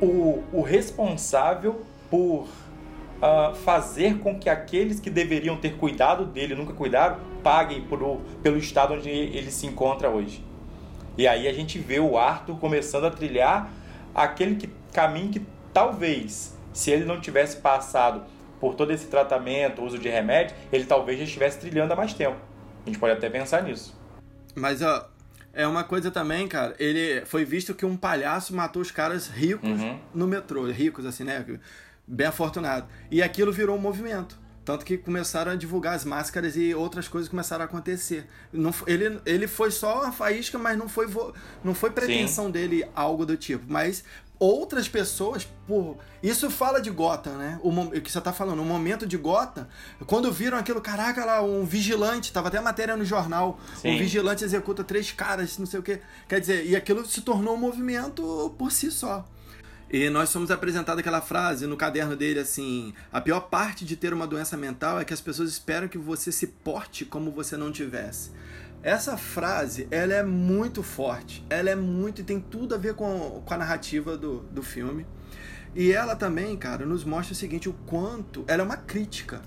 o, o responsável por uh, fazer com que aqueles que deveriam ter cuidado dele nunca cuidaram paguem por, pelo estado onde ele se encontra hoje. E aí a gente vê o Arthur começando a trilhar aquele que, caminho que talvez, se ele não tivesse passado por todo esse tratamento, uso de remédio, ele talvez já estivesse trilhando há mais tempo. A gente pode até pensar nisso. Mas ó, é uma coisa também, cara. Ele foi visto que um palhaço matou os caras ricos uhum. no metrô, ricos assim, né? Bem afortunado. E aquilo virou um movimento. Tanto que começaram a divulgar as máscaras e outras coisas começaram a acontecer. Não, ele, ele foi só uma faísca, mas não foi, não foi pretensão Sim. dele algo do tipo. Mas outras pessoas, por isso fala de Gotham, né? O que você tá falando, o momento de Gotham, quando viram aquilo, caraca, lá um vigilante, tava até a matéria no jornal, Sim. um vigilante executa três caras, não sei o que, quer dizer, e aquilo se tornou um movimento por si só. E nós somos apresentados aquela frase no caderno dele assim: a pior parte de ter uma doença mental é que as pessoas esperam que você se porte como você não tivesse. Essa frase, ela é muito forte, ela é muito e tem tudo a ver com, com a narrativa do, do filme. E ela também, cara, nos mostra o seguinte, o quanto ela é uma crítica,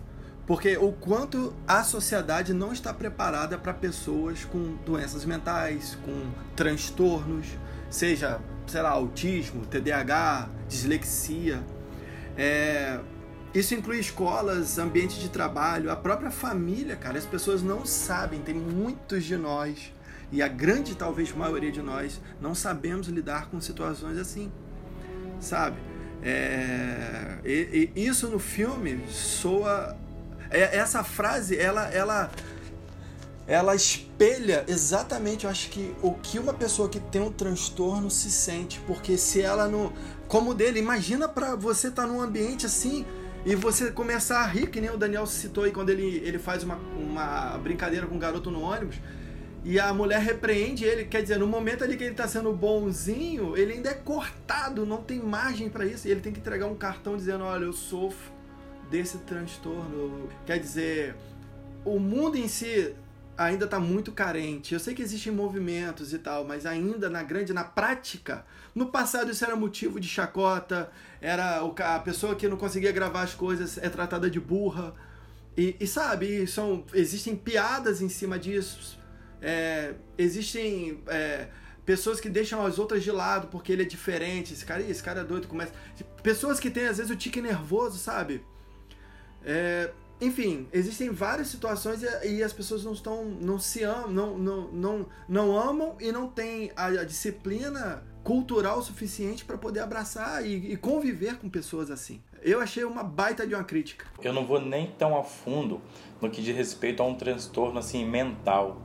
porque o quanto a sociedade não está preparada para pessoas com doenças mentais, com transtornos, seja, sei lá, autismo, TDAH, dislexia. É, isso inclui escolas, ambiente de trabalho, a própria família, cara. As pessoas não sabem, tem muitos de nós E a grande, talvez, maioria de nós não sabemos lidar com situações assim, sabe? É, e, e isso no filme soa. É, essa frase, ela, ela, ela espelha exatamente, eu acho que o que uma pessoa que tem um transtorno se sente, porque se ela não, como dele, imagina para você estar tá num ambiente assim e você começar a rir, que nem o Daniel citou aí quando ele, ele faz uma, uma brincadeira com um garoto no ônibus. E a mulher repreende ele, quer dizer, no momento ali que ele está sendo bonzinho, ele ainda é cortado, não tem margem para isso. E ele tem que entregar um cartão dizendo: Olha, eu sofro desse transtorno. Quer dizer, o mundo em si ainda está muito carente. Eu sei que existem movimentos e tal, mas ainda na grande, na prática, no passado isso era motivo de chacota, era a pessoa que não conseguia gravar as coisas é tratada de burra. E, e sabe, são, existem piadas em cima disso é, existem é, pessoas que deixam as outras de lado porque ele é diferente. Esse cara, esse cara é doido, começa. Pessoas que têm, às vezes, o tique nervoso, sabe? É, enfim, existem várias situações e, e, as pessoas não estão. não se amam, não, não, não, não amam e não têm a, a disciplina cultural suficiente para poder abraçar e, e, conviver com pessoas assim. Eu achei uma baita de uma crítica. Eu não vou nem tão a fundo no que diz respeito a um transtorno assim mental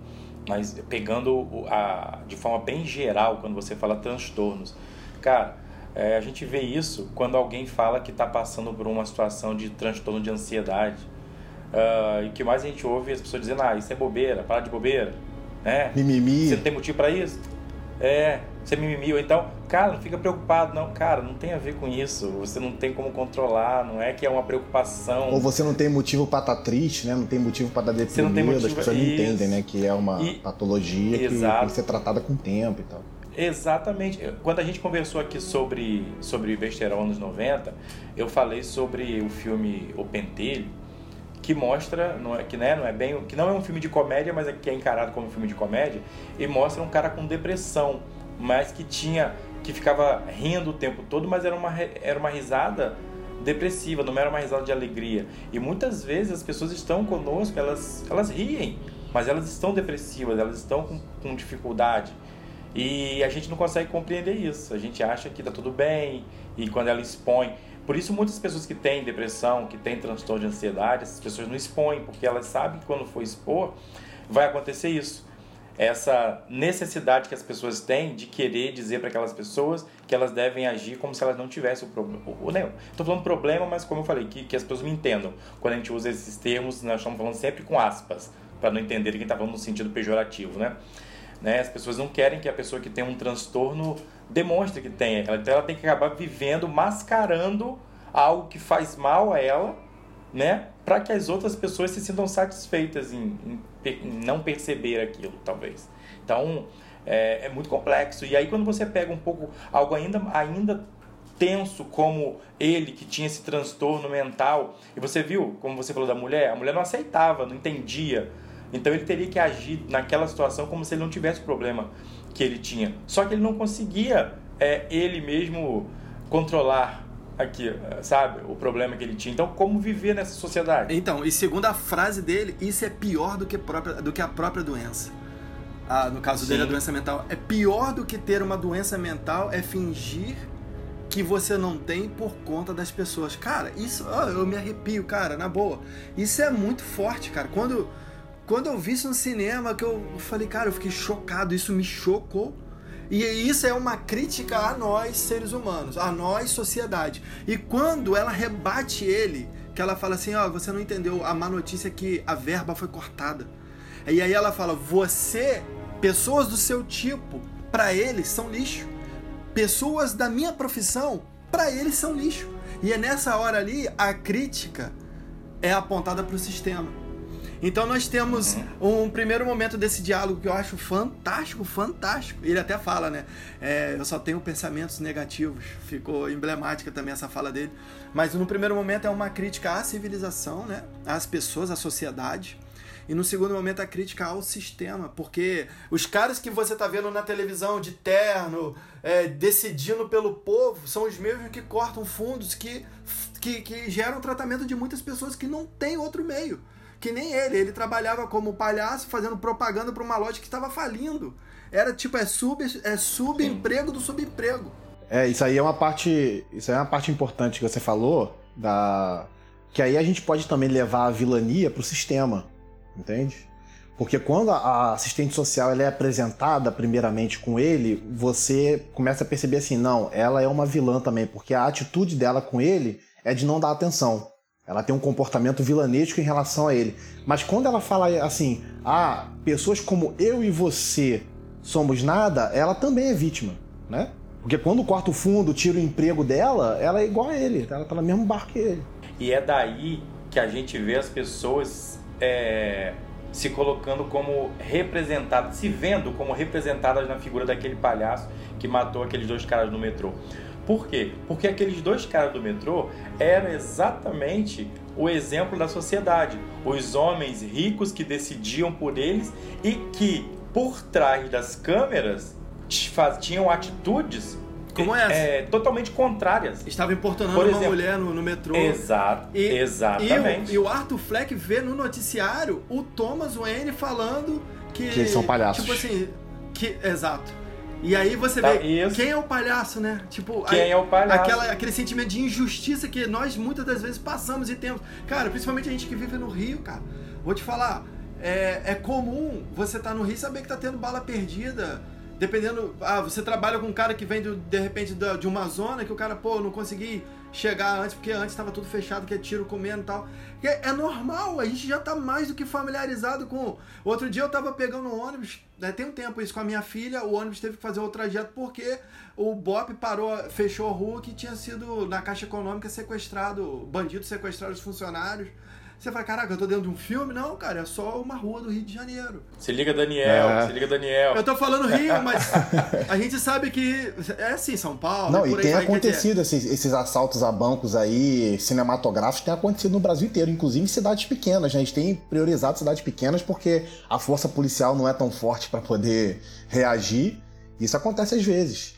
mas pegando a, de forma bem geral, quando você fala transtornos, cara, é, a gente vê isso quando alguém fala que está passando por uma situação de transtorno de ansiedade. Uh, e o que mais a gente ouve é as pessoas dizendo, ah, isso é bobeira, para de bobeira, né? Mimimi. Você não tem motivo para isso? É, você mimimi. Ou então, cara, não fica preocupado. Não, cara, não tem a ver com isso. Você não tem como controlar. Não é que é uma preocupação. Ou você não tem motivo para estar tá triste, né? Não tem motivo para estar deprimido. Você não tem motivo... As pessoas não entendem, né? Que é uma e... patologia que tem que ser tratada com tempo e tal. Exatamente. Quando a gente conversou aqui sobre, sobre besterol anos 90, eu falei sobre o filme O Pentelho, que mostra, não é, que, né, não é bem, que não é um filme de comédia, mas é que é encarado como um filme de comédia, e mostra um cara com depressão mas que tinha que ficava rindo o tempo todo, mas era uma, era uma risada depressiva, não era uma risada de alegria. E muitas vezes as pessoas estão conosco, elas, elas riem, mas elas estão depressivas, elas estão com, com dificuldade. E a gente não consegue compreender isso. A gente acha que está tudo bem, e quando ela expõe. Por isso, muitas pessoas que têm depressão, que têm transtorno de ansiedade, essas pessoas não expõem, porque elas sabem que quando for expor, vai acontecer isso essa necessidade que as pessoas têm de querer dizer para aquelas pessoas que elas devem agir como se elas não tivessem o problema. Estou falando problema, mas como eu falei, que, que as pessoas me entendam. Quando a gente usa esses termos, nós estamos falando sempre com aspas, para não entender quem está falando no sentido pejorativo, né? né? As pessoas não querem que a pessoa que tem um transtorno demonstre que tem. Então ela tem que acabar vivendo, mascarando algo que faz mal a ela, né? Para que as outras pessoas se sintam satisfeitas em, em não perceber aquilo, talvez. Então, é, é, muito complexo. E aí, quando você pega um pouco algo ainda, ainda tenso como ele, que tinha esse transtorno mental, e você viu, como você falou da mulher, a mulher não aceitava, não entendia. Então, ele teria que agir naquela situação como se ele não tivesse o problema que ele tinha. Só que ele não conseguia é, ele mesmo controlar aqui, sabe? O problema que ele tinha. Então, como viver nessa sociedade? Então, e segundo a frase dele, isso é pior do que, própria, do que a própria doença. Ah, no caso Sim. dele, a doença mental. É pior do que ter uma doença mental é fingir que você não tem por conta das pessoas. Cara, isso, oh, eu me arrepio, cara, na boa. Isso é muito forte, cara. Quando, quando eu vi isso no cinema, que eu falei, cara, eu fiquei chocado, isso me chocou e isso é uma crítica a nós, seres humanos, a nós, sociedade. E quando ela rebate ele, que ela fala assim: Ó, oh, você não entendeu a má notícia é que a verba foi cortada. E aí ela fala: Você, pessoas do seu tipo, para eles são lixo. Pessoas da minha profissão, para eles são lixo. E é nessa hora ali a crítica é apontada para o sistema. Então nós temos um primeiro momento desse diálogo que eu acho fantástico, fantástico. Ele até fala, né? É, eu só tenho pensamentos negativos. Ficou emblemática também essa fala dele. Mas no primeiro momento é uma crítica à civilização, né? Às pessoas, à sociedade. E no segundo momento a crítica ao sistema, porque os caras que você tá vendo na televisão de terno, é, decidindo pelo povo, são os mesmos que cortam fundos que, que, que geram tratamento de muitas pessoas que não tem outro meio que nem ele. Ele trabalhava como palhaço fazendo propaganda para uma loja que estava falindo. Era tipo, é, sub, é subemprego do subemprego. É, isso aí é uma parte. Isso é uma parte importante que você falou, da. Que aí a gente pode também levar a vilania pro sistema. Entende? Porque quando a assistente social ela é apresentada primeiramente com ele, você começa a perceber assim, não, ela é uma vilã também, porque a atitude dela com ele é de não dar atenção. Ela tem um comportamento vilanesco em relação a ele. Mas quando ela fala assim, ah, pessoas como eu e você somos nada, ela também é vítima, né? Porque quando corta o fundo, tira o emprego dela, ela é igual a ele, ela tá no mesmo barco que ele. E é daí que a gente vê as pessoas é, se colocando como representadas, se vendo como representadas na figura daquele palhaço que matou aqueles dois caras no metrô. Por quê? Porque aqueles dois caras do metrô eram exatamente o exemplo da sociedade. Os homens ricos que decidiam por eles e que, por trás das câmeras, tinham atitudes como essa? É, totalmente contrárias. Estava importunando Por uma exemplo, mulher no, no metrô. Exato, e, exatamente. E o, e o, Arthur Fleck vê no noticiário o Thomas Wayne falando que... Que eles são palhaços. Tipo assim, que, exato. E aí você tá, vê isso. quem é o palhaço, né? Tipo, quem aí, é o palhaço? Aquela, aquele sentimento de injustiça que nós muitas das vezes passamos e temos. Cara, principalmente a gente que vive no Rio, cara. Vou te falar, é, é comum você estar tá no Rio e saber que tá tendo bala perdida dependendo. Ah, você trabalha com um cara que vem do, de repente de uma zona que o cara, pô, não consegui chegar antes porque antes estava tudo fechado, que é tiro comendo e tal. É, é, normal, a gente já tá mais do que familiarizado com. Outro dia eu tava pegando um ônibus, né, tem um tempo isso com a minha filha, o ônibus teve que fazer o trajeto porque o BOP parou, fechou a rua que tinha sido na Caixa Econômica sequestrado, bandido sequestraram os funcionários. Você fala, caraca, eu tô dentro de um filme? Não, cara, é só uma rua do Rio de Janeiro. Se liga, Daniel, é. se liga, Daniel. Eu tô falando Rio, mas a gente sabe que é assim, São Paulo. Não, e tem acontecido esses, esses, assaltos a bancos aí, cinematográficos, tem acontecido no Brasil inteiro, inclusive em cidades pequenas. Né? A gente tem priorizado cidades pequenas porque a força policial não é tão forte para poder reagir. Isso acontece às vezes.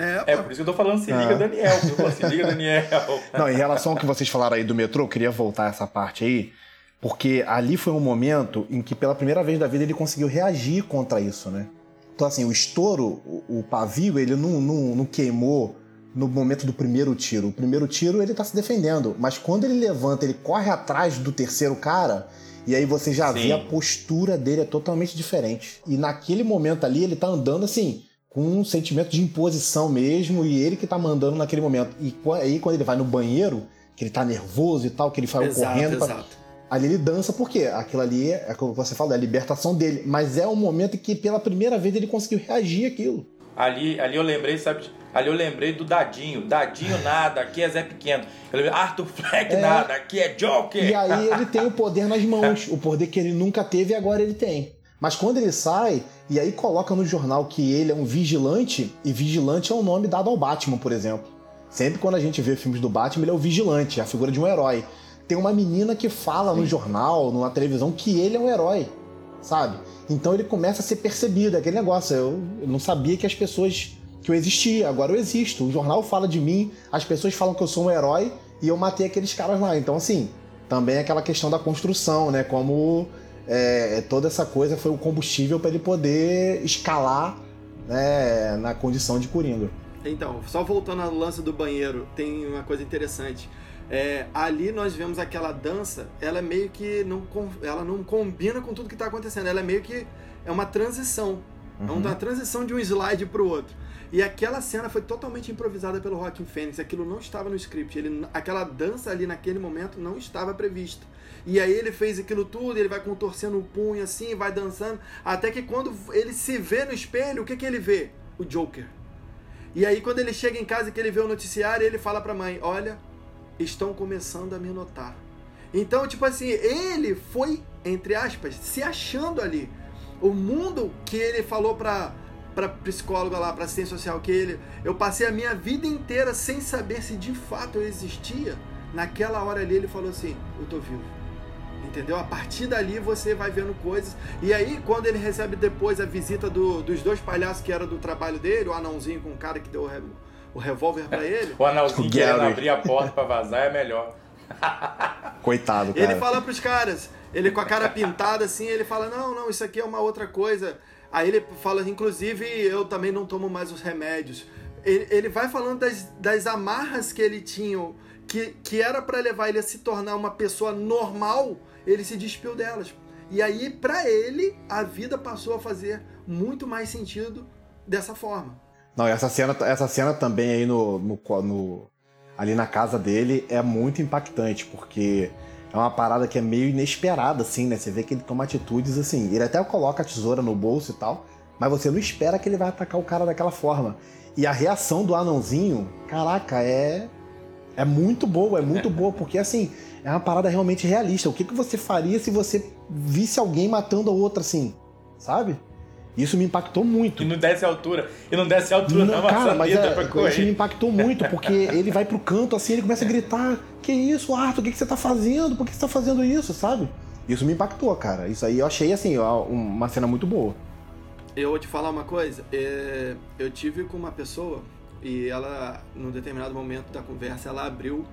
É, é, por isso que eu tô falando se liga, é. Daniel. Eu falo, se liga, Daniel. Não, em relação ao que vocês falaram aí do metrô, eu queria voltar essa parte aí, porque ali foi um momento em que, pela primeira vez da vida, ele conseguiu reagir contra isso, né? Então, assim, o estouro, o, o pavio, ele não, não, não, queimou no momento do primeiro tiro. O primeiro tiro, ele tá se defendendo, mas quando ele levanta, ele corre atrás do terceiro cara. E aí você já Sim. vê a postura dele é totalmente diferente. E naquele momento ali, ele tá andando assim, com um sentimento de imposição mesmo, e ele que tá mandando naquele momento. E aí, quando ele vai no banheiro, que ele tá nervoso e tal, que ele vai exato, correndo. Pra... Ali ele dança porque aquilo ali é, é como você falou, é a libertação dele. Mas é o momento em que pela primeira vez ele conseguiu reagir àquilo. Ali, ali eu lembrei, sabe? Ali eu lembrei do Dadinho. Dadinho nada, aqui é Zé Pequeno. Eu lembrei, Arthur Fleck é... nada, aqui é Joker. E aí ele tem o poder nas mãos. o poder que ele nunca teve e agora ele tem. Mas quando ele sai, e aí coloca no jornal que ele é um vigilante, e vigilante é um nome dado ao Batman, por exemplo. Sempre quando a gente vê filmes do Batman, ele é o vigilante, é a figura de um herói. Tem uma menina que fala no jornal, na televisão, que ele é um herói, sabe? Então ele começa a ser percebido, aquele negócio. Eu, eu não sabia que as pessoas. que eu existia, agora eu existo. O jornal fala de mim, as pessoas falam que eu sou um herói e eu matei aqueles caras lá. Então, assim, também é aquela questão da construção, né? Como é, é, toda essa coisa foi o combustível para ele poder escalar né, na condição de Coringa. Então, só voltando ao lance do banheiro, tem uma coisa interessante. É, ali nós vemos aquela dança, ela meio que não, ela não combina com tudo que está acontecendo. Ela é meio que é uma transição. Uhum. É uma transição de um slide para o outro. E aquela cena foi totalmente improvisada pelo Rockin' Phoenix. Aquilo não estava no script. Ele, aquela dança ali naquele momento não estava prevista. E aí ele fez aquilo tudo, ele vai contorcendo o punho assim, vai dançando, até que quando ele se vê no espelho, o que, que ele vê? O Joker. E aí quando ele chega em casa que ele vê o noticiário, ele fala pra mãe, olha, estão começando a me notar. Então, tipo assim, ele foi, entre aspas, se achando ali. O mundo que ele falou pra, pra psicóloga lá, pra assistência social, que ele. Eu passei a minha vida inteira sem saber se de fato eu existia. Naquela hora ali ele falou assim: Eu tô vivo. Entendeu? A partir dali você vai vendo coisas. E aí, quando ele recebe depois a visita do, dos dois palhaços que era do trabalho dele, o anãozinho com o cara que deu o, re, o revólver para ele. o anãozinho querendo abrir a porta para vazar é melhor. Coitado, cara. Ele fala pros caras: ele com a cara pintada assim, ele fala: Não, não, isso aqui é uma outra coisa. Aí ele fala: Inclusive, eu também não tomo mais os remédios. Ele, ele vai falando das, das amarras que ele tinha, que, que era para levar ele a se tornar uma pessoa normal, ele se despiu delas. E aí, para ele, a vida passou a fazer muito mais sentido dessa forma. Não, essa cena, essa cena também aí no, no, no, ali na casa dele é muito impactante, porque é uma parada que é meio inesperada, assim, né? Você vê que ele toma atitudes assim. Ele até coloca a tesoura no bolso e tal, mas você não espera que ele vai atacar o cara daquela forma. E a reação do anãozinho, caraca, é. É muito boa, é muito boa, porque assim, é uma parada realmente realista. O que, que você faria se você visse alguém matando a outra assim, sabe? Isso me impactou muito. E não desce altura. E não desce altura não, cara, mas é, isso me impactou muito, porque ele vai pro canto assim, ele começa a gritar: Que isso, Arthur? O que, que você tá fazendo? Por que você tá fazendo isso, sabe? Isso me impactou, cara. Isso aí eu achei, assim, uma cena muito boa. Eu vou te falar uma coisa. É, eu tive com uma pessoa e ela, num determinado momento da conversa, ela abriu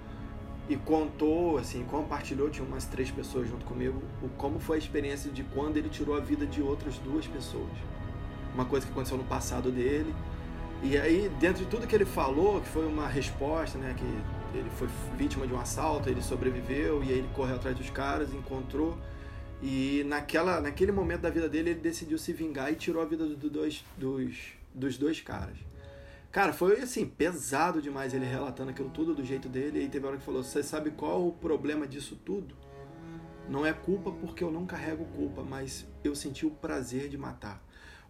e contou, assim, compartilhou, tinha umas três pessoas junto comigo, o como foi a experiência de quando ele tirou a vida de outras duas pessoas. Uma coisa que aconteceu no passado dele. E aí, dentro de tudo que ele falou, que foi uma resposta, né, que ele foi vítima de um assalto, ele sobreviveu e aí ele correu atrás dos caras, encontrou e naquela, naquele momento da vida dele ele decidiu se vingar e tirou a vida do dois, dos, dos dois caras. Cara, foi assim, pesado demais ele relatando aquilo tudo do jeito dele. E teve hora que falou: Você sabe qual o problema disso tudo? Não é culpa porque eu não carrego culpa, mas eu senti o prazer de matar.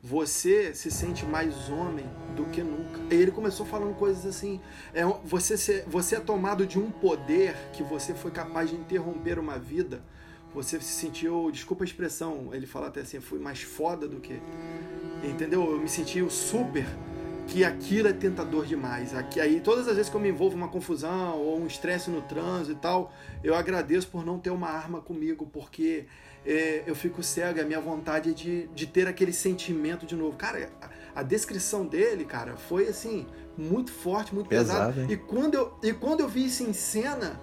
Você se sente mais homem do que nunca. E ele começou falando coisas assim: é, você, ser, você é tomado de um poder que você foi capaz de interromper uma vida. Você se sentiu, desculpa a expressão, ele fala até assim: fui mais foda do que. Entendeu? Eu me senti o super que aquilo é tentador demais. Aqui, aí, todas as vezes que eu me envolvo em uma confusão ou um estresse no trânsito e tal, eu agradeço por não ter uma arma comigo, porque é, eu fico cego, é a minha vontade de, de ter aquele sentimento de novo. Cara, a, a descrição dele, cara, foi assim, muito forte, muito pesado. pesado. E, quando eu, e quando eu vi isso em cena,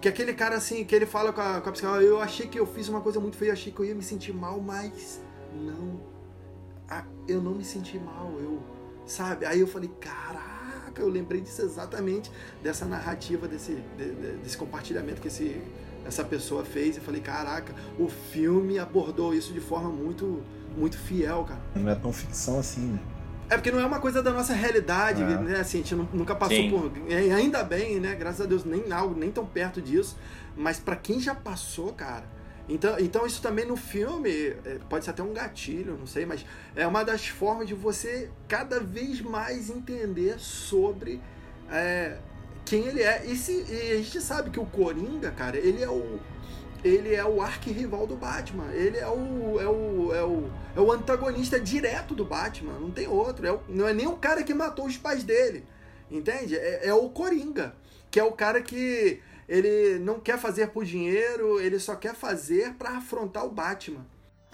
que aquele cara assim, que ele fala com a, com a psicóloga, eu achei que eu fiz uma coisa muito feia, achei que eu ia me sentir mal, mas não. eu não me senti mal, eu sabe? Aí eu falei, caraca, eu lembrei disso exatamente, dessa narrativa, desse, de, desse compartilhamento que esse, essa pessoa fez. E falei, caraca, o filme abordou isso de forma muito, muito fiel, cara. Não é tão ficção assim, né? É porque não é uma coisa da nossa realidade, é. né? Assim, a gente nunca passou Sim. por. Ainda bem, né? Graças a Deus, nem algo, nem tão perto disso. Mas para quem já passou, cara, então, então isso também no filme é, pode ser até um gatilho, não sei, mas é uma das formas de você cada vez mais entender sobre é, quem ele é. E, se, e a gente sabe que o Coringa, cara, ele é o ele é o arquirrival do Batman. Ele é o, é o, é o, é o antagonista direto do Batman. Não tem outro. É o, não é nem o cara que matou os pais dele. Entende? É, é o Coringa. Que é o cara que ele não quer fazer por dinheiro, ele só quer fazer para afrontar o Batman.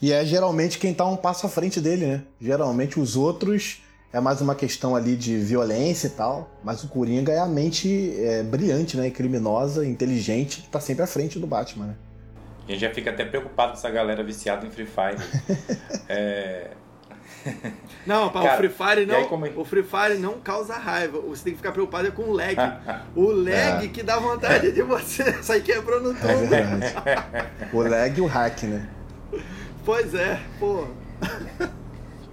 E é geralmente quem tá um passo à frente dele, né? Geralmente os outros é mais uma questão ali de violência e tal, mas o Coringa é a mente é, brilhante, né? criminosa, inteligente, que tá sempre à frente do Batman, né? A gente já fica até preocupado com essa galera viciada em Free Fire. é, não, Cara, o Free Fire não. É o Free Fire não causa raiva. Você tem que ficar preocupado é com o lag. o lag é. que dá vontade de você sair quebrando tudo. É verdade. o lag e o hack, né? Pois é, pô.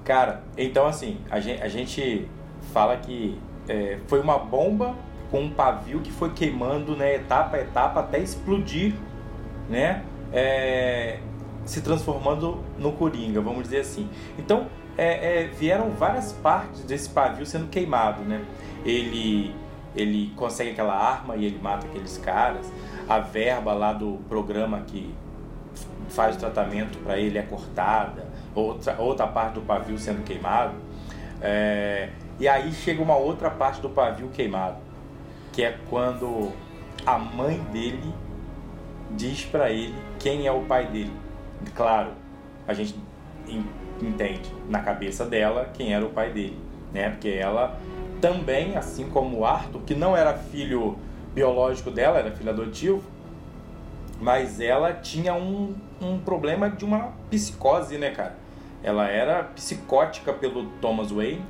Cara, então assim, a gente, a gente fala que é, foi uma bomba com um pavio que foi queimando, né, etapa a etapa até explodir, né? É, se transformando no Coringa, vamos dizer assim. Então, é, é, vieram várias partes desse pavio sendo queimado, né? Ele, ele consegue aquela arma e ele mata aqueles caras. A verba lá do programa que faz o tratamento para ele é cortada. Outra, outra parte do pavio sendo queimado. É, e aí chega uma outra parte do pavio queimado, que é quando a mãe dele diz para ele quem é o pai dele. Claro, a gente entende na cabeça dela quem era o pai dele, né? Porque ela também, assim como Arthur, que não era filho biológico dela, era filho adotivo, Mas ela tinha um, um problema de uma psicose, né, cara? Ela era psicótica pelo Thomas Wayne,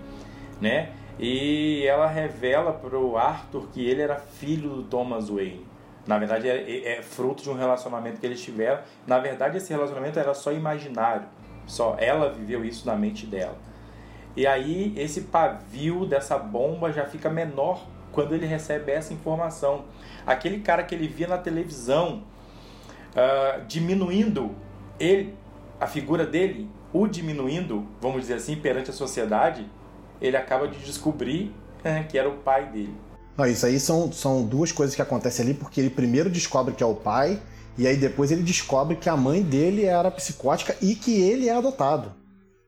né? E ela revela pro Arthur que ele era filho do Thomas Wayne. Na verdade, é, é, fruto de um relacionamento que eles tiveram. Na verdade, esse relacionamento era só imaginário. Só ela viveu isso na mente dela. E aí, esse pavio dessa bomba já fica menor quando ele recebe essa informação. Aquele cara que ele via na televisão uh, diminuindo ele, a figura dele, o diminuindo, vamos dizer assim, perante a sociedade, ele acaba de descobrir uh, que era o pai dele. Não, isso aí são, são duas coisas que acontecem ali, porque ele primeiro descobre que é o pai, e aí depois ele descobre que a mãe dele era psicótica e que ele é adotado.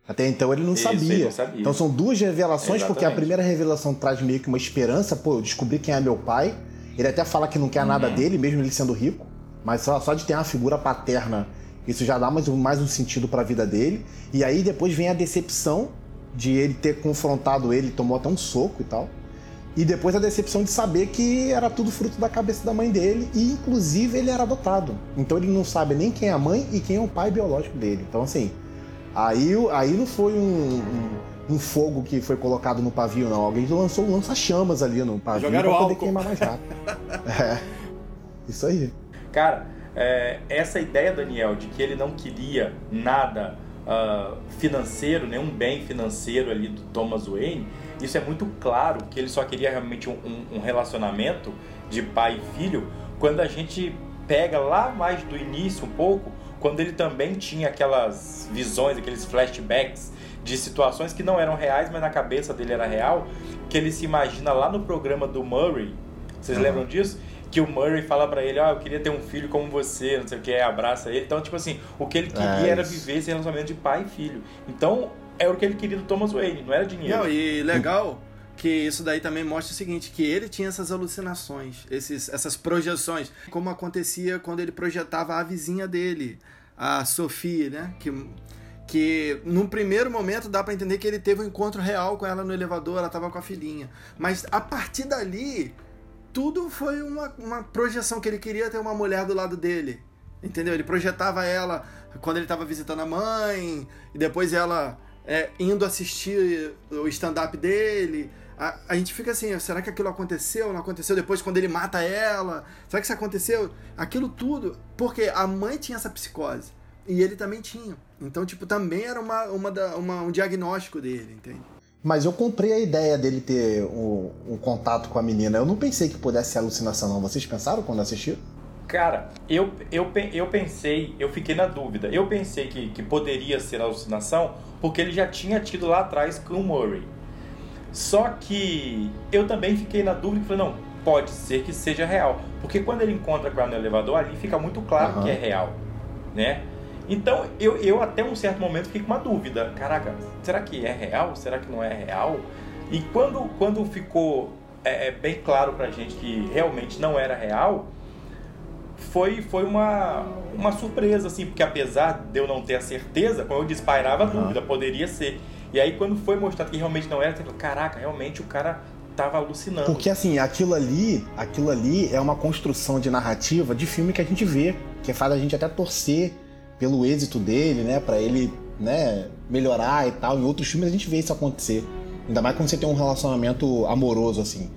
Até então ele não, Isso, sabia. Ele não sabia. Então são duas revelações, Exatamente. porque a primeira revelação traz meio que uma esperança, pô, eu descobri quem é meu pai. Ele até fala que não quer uhum. nada dele, mesmo ele sendo rico, mas só, só de ter uma figura paterna, isso já dá mais, mais um sentido para a vida dele. E aí depois vem a decepção de ele ter confrontado ele, tomou até um soco e tal. E depois a decepção de saber que era tudo fruto da cabeça da mãe dele e inclusive ele era adotado. Então ele não sabe nem quem é a mãe e quem é o pai biológico dele. Então assim, aí, aí não foi um, um, um fogo que foi colocado no pavio, não. Alguém lançou um lança-chamas ali no pavio Jogaram pra poder álcool. queimar mais rápido. é, isso aí. Cara, é, essa ideia, Daniel, de que ele não queria nada uh, financeiro, nenhum bem financeiro ali do Thomas Wayne isso é muito claro que ele só queria realmente um, um relacionamento de pai e filho quando a gente pega lá mais do início um pouco, quando ele também tinha aquelas visões, aqueles flashbacks de situações que não eram reais, mas na cabeça dele era real, que ele se imagina lá no programa do Murray. Vocês uhum. lembram disso? Que o Murray fala para ele, ah, eu queria ter um filho como você, não sei o que, abraça ele. Então, tipo assim, o que ele queria é era viver esse relacionamento de pai e filho. Então, era o que ele queria do Thomas Wayne, não era dinheiro. Não, e legal que isso daí também mostra o seguinte, que ele tinha essas alucinações, esses, essas projeções, como acontecia quando ele projetava a vizinha dele, a Sophie, né? Que, que num primeiro momento dá para entender que ele teve um encontro real com ela no elevador, ela tava com a filhinha. Mas a partir dali, tudo foi uma, uma projeção que ele queria ter uma mulher do lado dele. Entendeu? Ele projetava ela quando ele estava visitando a mãe, e depois ela é, indo assistir o stand-up dele. A, a, gente fica assim, será que aquilo aconteceu? Não aconteceu depois quando ele mata ela? Será que isso aconteceu? Aquilo tudo, porque a mãe tinha essa psicose e ele também tinha. Então, tipo, também era uma, uma, da, uma um diagnóstico dele, entende? Mas eu comprei a ideia dele ter um, um, contato com a menina. Eu não pensei que pudesse ser alucinação, não. Vocês pensaram quando assistiram? Cara, eu, eu, eu pensei, eu fiquei na dúvida. Eu pensei que, que poderia ser alucinação porque ele já tinha tido lá atrás com o Murray. Só que eu também fiquei na dúvida e falei, não, pode ser que seja real. Porque quando ele encontra com ela no elevador, ali fica muito claro uhum. que é real, né? Então, eu, eu até um certo momento fiquei com uma dúvida. Caraca, será que é real? Será que não é real? E quando, quando ficou é, é bem claro pra gente que realmente não era real, foi, foi uma, uma surpresa, assim, porque apesar de eu não ter a certeza, como eu disse, pairava uhum. dúvida, poderia ser. E aí quando foi mostrado que realmente não era, eu falei, caraca, realmente o cara tava alucinando. Porque assim, aquilo ali, aquilo ali é uma construção de narrativa de filme que a gente vê, que faz a gente até torcer pelo êxito dele, né, para ele, né, melhorar e tal. Em outros filmes a gente vê isso acontecer. Ainda mais quando você tem um relacionamento amoroso assim.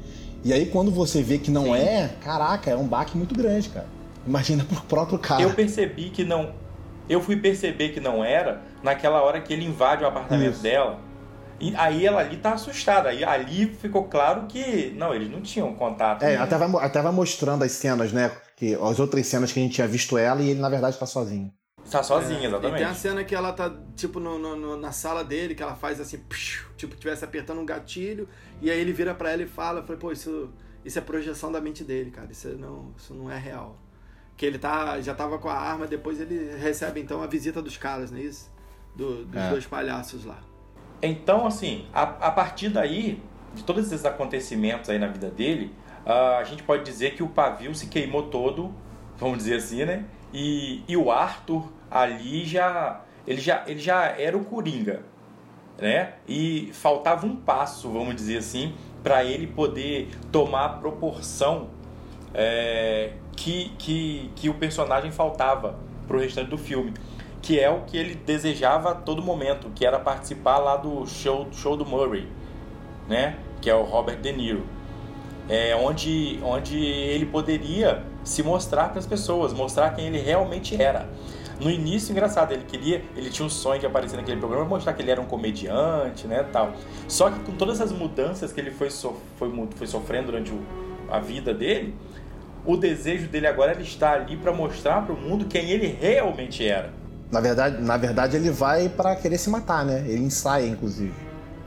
E aí quando você vê que não Sim. é, caraca, é um baque muito grande, cara. Imagina pro próprio cara. Eu percebi que não. Eu fui perceber que não era naquela hora que ele invade o apartamento Isso. dela. E aí ela ali tá assustada. Aí ali ficou claro que. Não, eles não tinham contato. É, até vai, até vai mostrando as cenas, né? Que, as outras cenas que a gente tinha visto ela e ele, na verdade, tá sozinho. Tá sozinho, é, exatamente. E tem a cena que ela tá, tipo, no, no, na sala dele, que ela faz assim, tipo, tivesse apertando um gatilho, e aí ele vira para ela e fala, falei, pô, isso, isso é projeção da mente dele, cara. Isso não, isso não é real que ele tá, já tava com a arma, depois ele recebe então a visita dos caras, não é isso? Do, dos é. dois palhaços lá. Então, assim, a, a partir daí, de todos esses acontecimentos aí na vida dele, uh, a gente pode dizer que o pavio se queimou todo, vamos dizer assim, né? E, e o Arthur ali já ele, já. ele já era o Coringa, né? E faltava um passo, vamos dizer assim, para ele poder tomar a proporção é, que, que, que o personagem faltava pro restante do filme. Que é o que ele desejava a todo momento, que era participar lá do show, show do Murray, né? Que é o Robert De Niro. É, onde, onde ele poderia se mostrar para as pessoas, mostrar quem ele realmente era. No início, engraçado, ele queria, ele tinha um sonho de aparecer naquele programa, mostrar que ele era um comediante, né, tal. Só que com todas as mudanças que ele foi, so, foi, foi sofrendo durante o, a vida dele, o desejo dele agora era estar ali para mostrar para o mundo quem ele realmente era. Na verdade, na verdade ele vai para querer se matar, né? Ele ensaia, inclusive.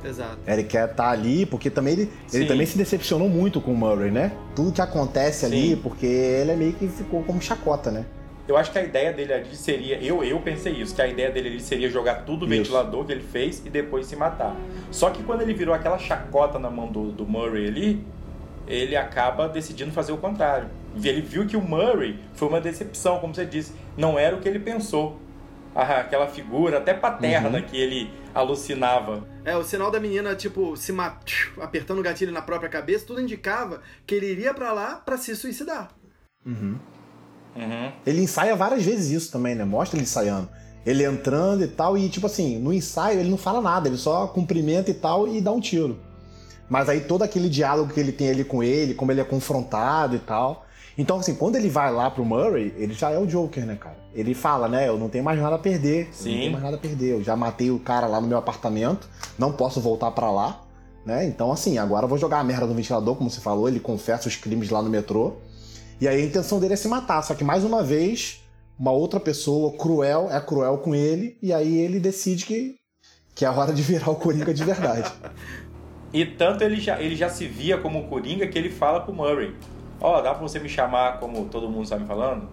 Exato. Ele quer estar tá ali, porque também ele, ele também se decepcionou muito com o Murray, né? Tudo que acontece Sim. ali, porque ele é meio que ficou como chacota, né? Eu acho que a ideia dele ali seria. Eu, eu pensei isso, que a ideia dele ali seria jogar tudo no ventilador que ele fez e depois se matar. Só que quando ele virou aquela chacota na mão do, do Murray ali, ele acaba decidindo fazer o contrário. Ele viu que o Murray foi uma decepção, como você disse. Não era o que ele pensou. Ah, aquela figura até paterna uhum. que ele alucinava. É, o sinal da menina, tipo, se apertando o gatilho na própria cabeça, tudo indicava que ele iria para lá para se suicidar. Uhum. Uhum. Ele ensaia várias vezes isso também, né? Mostra ele ensaiando. Ele entrando e tal, e tipo assim, no ensaio ele não fala nada, ele só cumprimenta e tal e dá um tiro. Mas aí todo aquele diálogo que ele tem ali com ele, como ele é confrontado e tal. Então, assim, quando ele vai lá pro Murray, ele já é o Joker, né, cara? Ele fala, né? Eu não tenho mais nada a perder. Sim. não tenho mais nada a perder. Eu já matei o cara lá no meu apartamento, não posso voltar para lá, né? Então, assim, agora eu vou jogar a merda no ventilador, como você falou, ele confessa os crimes lá no metrô. E aí a intenção dele é se matar, só que mais uma vez, uma outra pessoa cruel é cruel com ele, e aí ele decide que, que é a hora de virar o Coringa de verdade. e tanto ele já, ele já se via como Coringa que ele fala pro Murray: Ó, oh, dá pra você me chamar como todo mundo está me falando?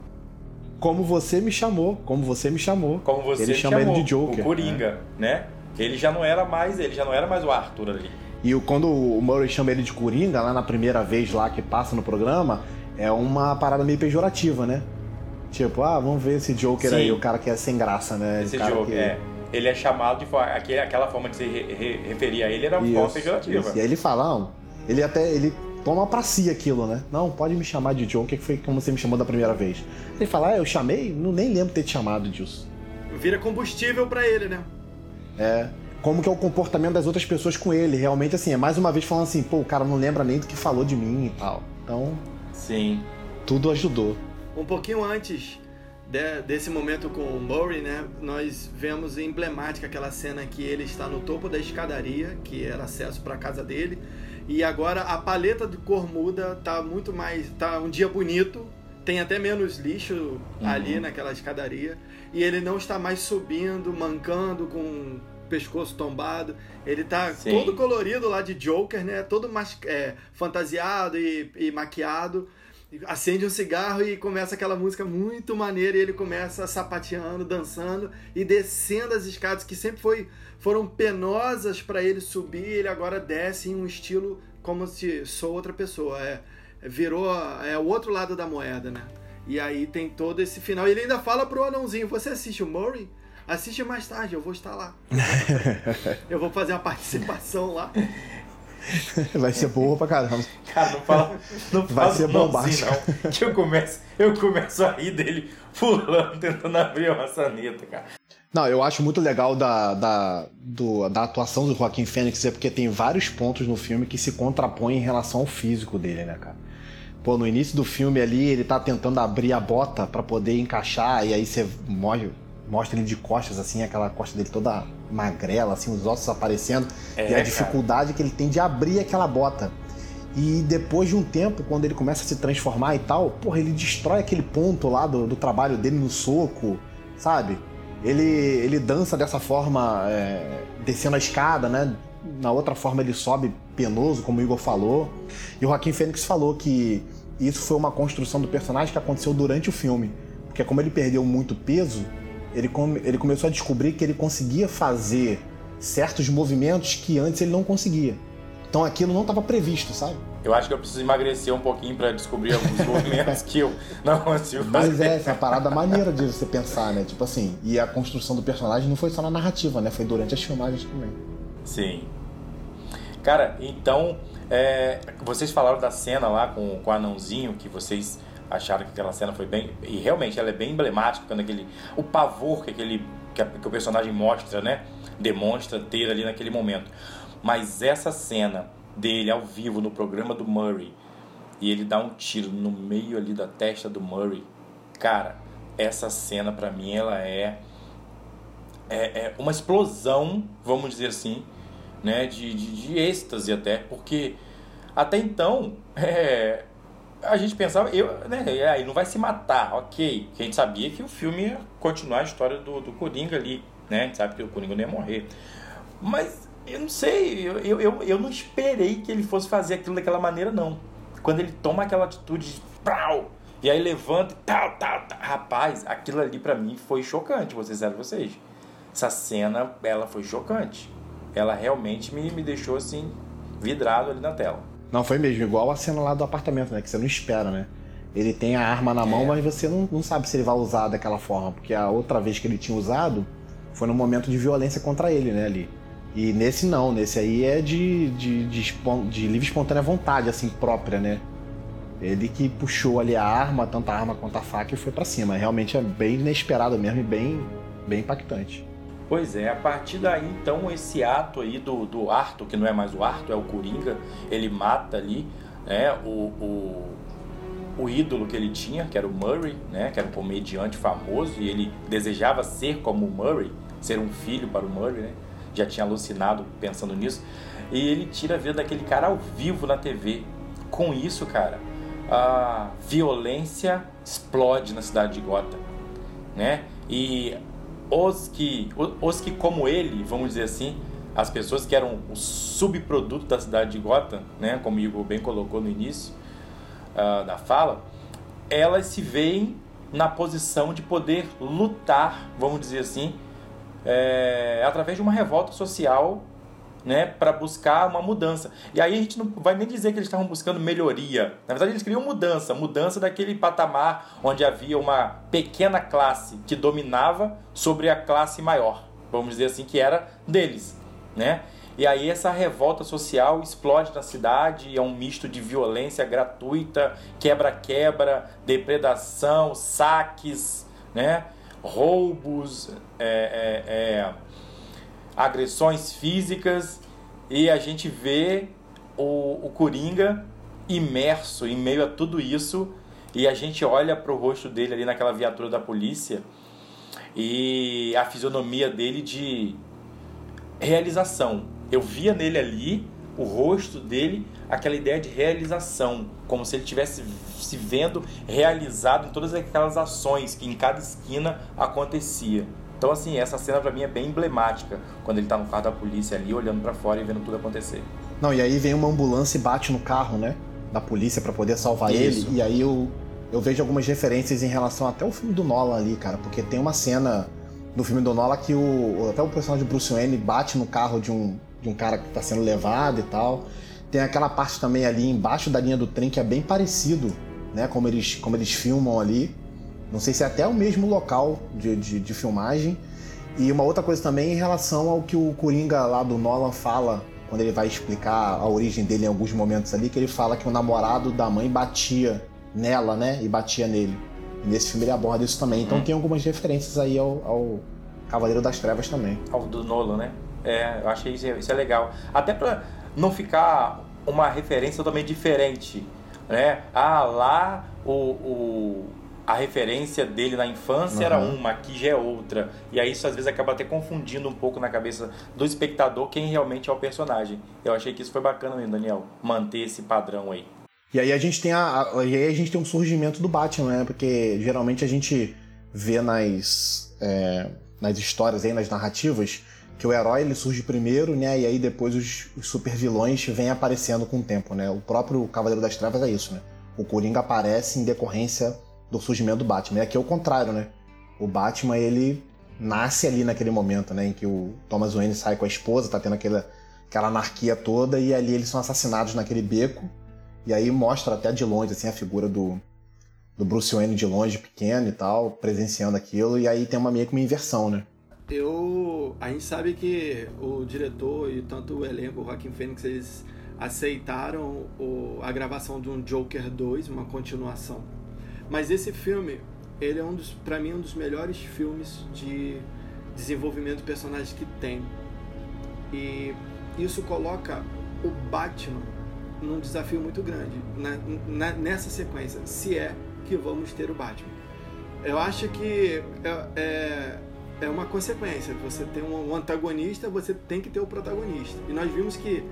Como você me chamou, como você me chamou. Como você ele me chama chamou, ele de Joker. O Coringa, né? né? Ele já não era mais, ele já não era mais o Arthur ali. E quando o Murray chama ele de Coringa, lá na primeira vez lá que passa no programa, é uma parada meio pejorativa, né? Tipo, ah, vamos ver esse Joker Sim. aí, o cara que é sem graça, né? Esse Joker, que... é. Ele é chamado de aquele, aquela forma de se re, re, referir a ele era uma isso, forma pejorativa. Isso. E aí ele fala, não, ele até ele toma pra si aquilo, né? Não, pode me chamar de Joker, que foi como você me chamou da primeira vez. Ele fala, ah, eu chamei? Não nem lembro ter te chamado disso. Vira combustível para ele, né? É. Como que é o comportamento das outras pessoas com ele. Realmente, assim, é mais uma vez falando assim, pô, o cara não lembra nem do que falou de mim e tal. Então. Sim. Tudo ajudou. Um pouquinho antes de, desse momento com o Murray, né, nós vemos emblemática aquela cena que ele está no topo da escadaria, que era acesso para a casa dele, e agora a paleta de cor muda, tá muito mais, tá um dia bonito, tem até menos lixo uhum. ali naquela escadaria, e ele não está mais subindo, mancando com pescoço tombado. Ele tá Sim. todo colorido lá de Joker, né? Todo mais, é, fantasiado e, e maquiado. Acende um cigarro e começa aquela música muito maneira. E ele começa sapateando, dançando e descendo as escadas que sempre foi, foram penosas para ele subir. Ele agora desce em um estilo como se sou outra pessoa. É, virou é o outro lado da moeda, né? E aí tem todo esse final. Ele ainda fala pro anãozinho: Você assiste o Murray? Assiste mais tarde, eu vou estar lá. eu vou fazer uma participação lá. Vai ser boa pra caramba. Cara, não fala. Não Vai fala ser bombástico. Não, que eu começo, eu começo a rir dele pulando, tentando abrir a maçaneta, cara. Não, eu acho muito legal da, da, do, da atuação do Joaquim Fênix, é porque tem vários pontos no filme que se contrapõem em relação ao físico dele, né, cara? Pô, no início do filme ali, ele tá tentando abrir a bota para poder encaixar, e aí você morre, mostra ele de costas, assim, aquela costa dele toda magrela, assim, os ossos aparecendo, é, e a dificuldade cara. que ele tem de abrir aquela bota. E depois de um tempo, quando ele começa a se transformar e tal, porra, ele destrói aquele ponto lá do, do trabalho dele no soco, sabe? Ele, ele dança dessa forma, é, descendo a escada, né? Na outra forma ele sobe penoso, como o Igor falou. E o Joaquim Fênix falou que isso foi uma construção do personagem que aconteceu durante o filme. Porque como ele perdeu muito peso, ele, come, ele começou a descobrir que ele conseguia fazer certos movimentos que antes ele não conseguia. Então aquilo não estava previsto, sabe? Eu acho que eu preciso emagrecer um pouquinho para descobrir alguns movimentos que eu não consigo fazer. Mas é, essa é a parada maneira de você pensar, né? Tipo assim, e a construção do personagem não foi só na narrativa, né? Foi durante as filmagens também. Sim. Cara, então, é, vocês falaram da cena lá com, com o anãozinho, que vocês acharam que aquela cena foi bem. E realmente ela é bem emblemática, quando aquele. O pavor que aquele. que, a, que o personagem mostra, né? Demonstra ter ali naquele momento. Mas essa cena dele ao vivo no programa do Murray e ele dá um tiro no meio ali da testa do Murray, cara, essa cena para mim ela é, é, é uma explosão, vamos dizer assim, né, de, de, de êxtase até, porque até então é, a gente pensava, eu, né, é, ele não vai se matar, ok. A gente sabia que o filme ia continuar a história do, do Coringa ali, né? A gente sabe que o Coringa não ia morrer. Mas eu não sei, eu, eu, eu não esperei que ele fosse fazer aquilo daquela maneira, não. Quando ele toma aquela atitude de pau, e aí levanta e tal, tal, tal. Rapaz, aquilo ali para mim foi chocante, ser sincero vocês. Essa cena, ela foi chocante. Ela realmente me, me deixou assim, vidrado ali na tela. Não, foi mesmo, igual a cena lá do apartamento, né? Que você não espera, né? Ele tem a arma na mão, é. mas você não, não sabe se ele vai usar daquela forma, porque a outra vez que ele tinha usado foi no momento de violência contra ele, né, ali. E nesse não, nesse aí é de, de, de, de livre espontânea vontade, assim, própria, né? Ele que puxou ali a arma, tanto a arma quanto a faca, e foi para cima. Realmente é bem inesperado mesmo e bem, bem impactante. Pois é, a partir daí, então, esse ato aí do, do Arthur, que não é mais o Arthur, é o Coringa, ele mata ali né, o, o, o ídolo que ele tinha, que era o Murray, né, que era um comediante famoso, e ele desejava ser como o Murray, ser um filho para o Murray, né? Já tinha alucinado pensando nisso. E ele tira a vida daquele cara ao vivo na TV. Com isso, cara, a violência explode na cidade de Gotham, né? E os que, os que como ele, vamos dizer assim, as pessoas que eram o subproduto da cidade de Gotham, né, como o Igor bem colocou no início uh, da fala, elas se veem na posição de poder lutar, vamos dizer assim, é, através de uma revolta social né, para buscar uma mudança. E aí a gente não vai nem dizer que eles estavam buscando melhoria. Na verdade, eles queriam mudança, mudança daquele patamar onde havia uma pequena classe que dominava sobre a classe maior, vamos dizer assim, que era deles, né? E aí essa revolta social explode na cidade, é um misto de violência gratuita, quebra-quebra, depredação, saques, né? roubos, é, é, é agressões físicas e a gente vê o, o Coringa imerso em meio a tudo isso e a gente olha para o rosto dele ali naquela viatura da polícia e a fisionomia dele de realização. Eu via nele ali o rosto dele, aquela ideia de realização, como se ele tivesse se vendo realizado em todas aquelas ações que em cada esquina acontecia. Então, assim, essa cena para mim é bem emblemática, quando ele tá no carro da polícia ali, olhando para fora e vendo tudo acontecer. Não, e aí vem uma ambulância e bate no carro, né? Da polícia para poder salvar Isso. ele. E aí eu, eu vejo algumas referências em relação até o filme do Nolan ali, cara, porque tem uma cena no filme do Nolan que o, até o personagem de Bruce Wayne bate no carro de um, de um cara que tá sendo levado e tal. Tem aquela parte também ali embaixo da linha do trem que é bem parecido, né? Como eles, como eles filmam ali. Não sei se é até o mesmo local de, de, de filmagem. E uma outra coisa também em relação ao que o Coringa lá do Nolan fala quando ele vai explicar a origem dele em alguns momentos ali, que ele fala que o namorado da mãe batia nela, né? E batia nele. E nesse filme ele aborda isso também. Então hum. tem algumas referências aí ao, ao, Cavaleiro das Trevas também. Ao do Nolan, né? É, eu achei isso, isso é legal. Até pra não ficar uma referência totalmente diferente, né? Ah, lá o, o a referência dele na infância uhum. era uma, aqui já é outra. E aí isso às vezes acaba até confundindo um pouco na cabeça do espectador quem realmente é o personagem. Eu achei que isso foi bacana mesmo, Daniel, manter esse padrão aí. E aí a gente tem a, a e aí a gente tem um surgimento do Batman, né? Porque geralmente a gente vê nas é, nas histórias aí, nas narrativas, que o herói ele surge primeiro, né? E aí depois os, os super vilões vêm aparecendo com o tempo, né? O próprio Cavaleiro das Trevas é isso, né? O Coringa aparece em decorrência do surgimento do Batman. E aqui é o contrário, né? O Batman, ele nasce ali naquele momento, né? Em que o Thomas Wayne sai com a esposa, tá tendo aquela, aquela anarquia toda, e ali eles são assassinados naquele beco. E aí mostra até de longe, assim, a figura do, do Bruce Wayne de longe, pequeno e tal, presenciando aquilo, e aí tem uma meio que uma inversão, né? Eu. A gente sabe que o diretor e tanto o elenco, o Joaquim Phoenix, eles aceitaram o, a gravação de um Joker 2, uma continuação Mas esse filme, ele é um dos, para mim, um dos melhores filmes de desenvolvimento de personagens que tem. E isso coloca o Batman num desafio muito grande na, nessa sequência, se é que vamos ter o Batman. Eu acho que é, é, é uma consequência. Você tem um antagonista, você tem que ter o protagonista. E nós vimos que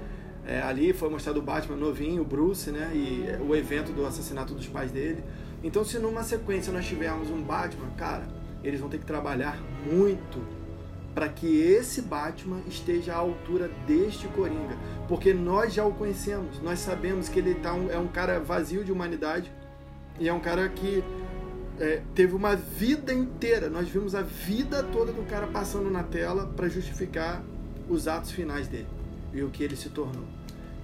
é, ali foi mostrado o Batman novinho, o Bruce, né? E o evento do assassinato dos pais dele. Então, se numa sequência nós tivermos um Batman, cara, eles vão ter que trabalhar muito para que esse Batman esteja à altura deste Coringa, porque nós já o conhecemos, nós sabemos que ele tá um, é um cara vazio de humanidade e é um cara que é, teve uma vida inteira. Nós vimos a vida toda do cara passando na tela para justificar os atos finais dele e o que ele se tornou.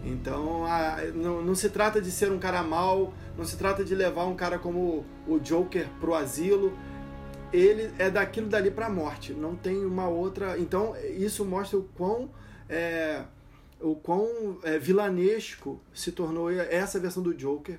Então, a, não, não, se trata de ser um cara mau, não se trata de levar um cara como o Joker pro asilo, ele é daquilo dali para a morte. Não tem uma outra. Então isso mostra o quão é, o quão é, vilanesco se tornou essa versão do Joker.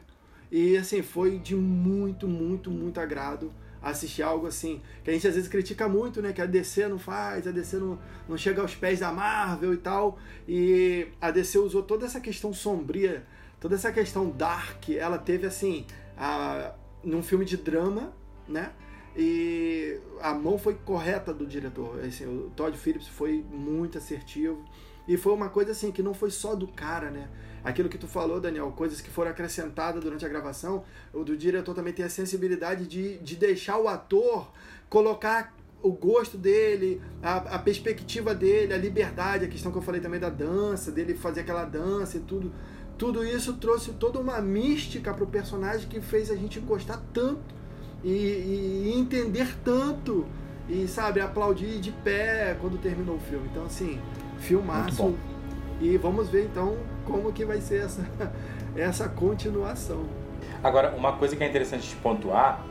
E assim foi de muito, muito, muito agrado assistir algo assim que a gente às vezes critica muito, né? Que a DC não faz, a DC não, não chega aos pés da Marvel e tal. E a DC usou toda essa questão sombria, toda essa questão dark. Ela teve assim, a, num filme de drama, né? E a mão foi correta do diretor. Assim, o Todd Phillips foi muito assertivo. E foi uma coisa assim que não foi só do cara, né? Aquilo que tu falou, Daniel, coisas que foram acrescentadas durante a gravação, o do diretor também tem a sensibilidade de, de deixar o ator colocar o gosto dele, a, a perspectiva dele, a liberdade, a questão que eu falei também da dança, dele fazer aquela dança e tudo. Tudo isso trouxe toda uma mística pro personagem que fez a gente gostar tanto e, e, entender tanto e, sabe, aplaudir de pé quando terminou o filme. Então, assim, filmaço. E vamos ver então como que vai ser essa, essa continuação. Agora, uma coisa que é interessante de pontuar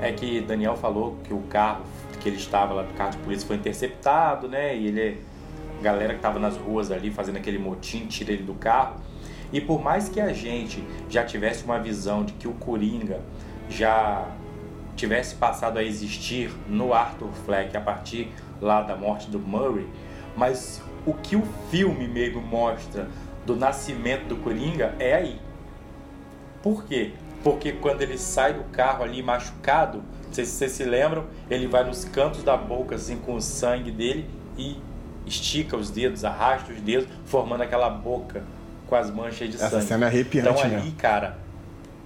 é que Daniel falou que o carro que ele estava lá, o carro de polícia foi interceptado, né? E ele, a galera que estava nas ruas ali fazendo aquele motim, tira ele do carro. E por mais que a gente já tivesse uma visão de que o Coringa já tivesse passado a existir no Arthur Fleck a partir lá da morte do Murray, mas o que o filme mesmo mostra do nascimento do Coringa é aí. Por quê? Porque quando ele sai do carro ali machucado, não sei se vocês se lembram, ele vai nos cantos da boca assim com o sangue dele e estica os dedos, arrasta os dedos, formando aquela boca com as manchas de Essa sangue. Essa cena é arrepiante, Então ali, né? cara,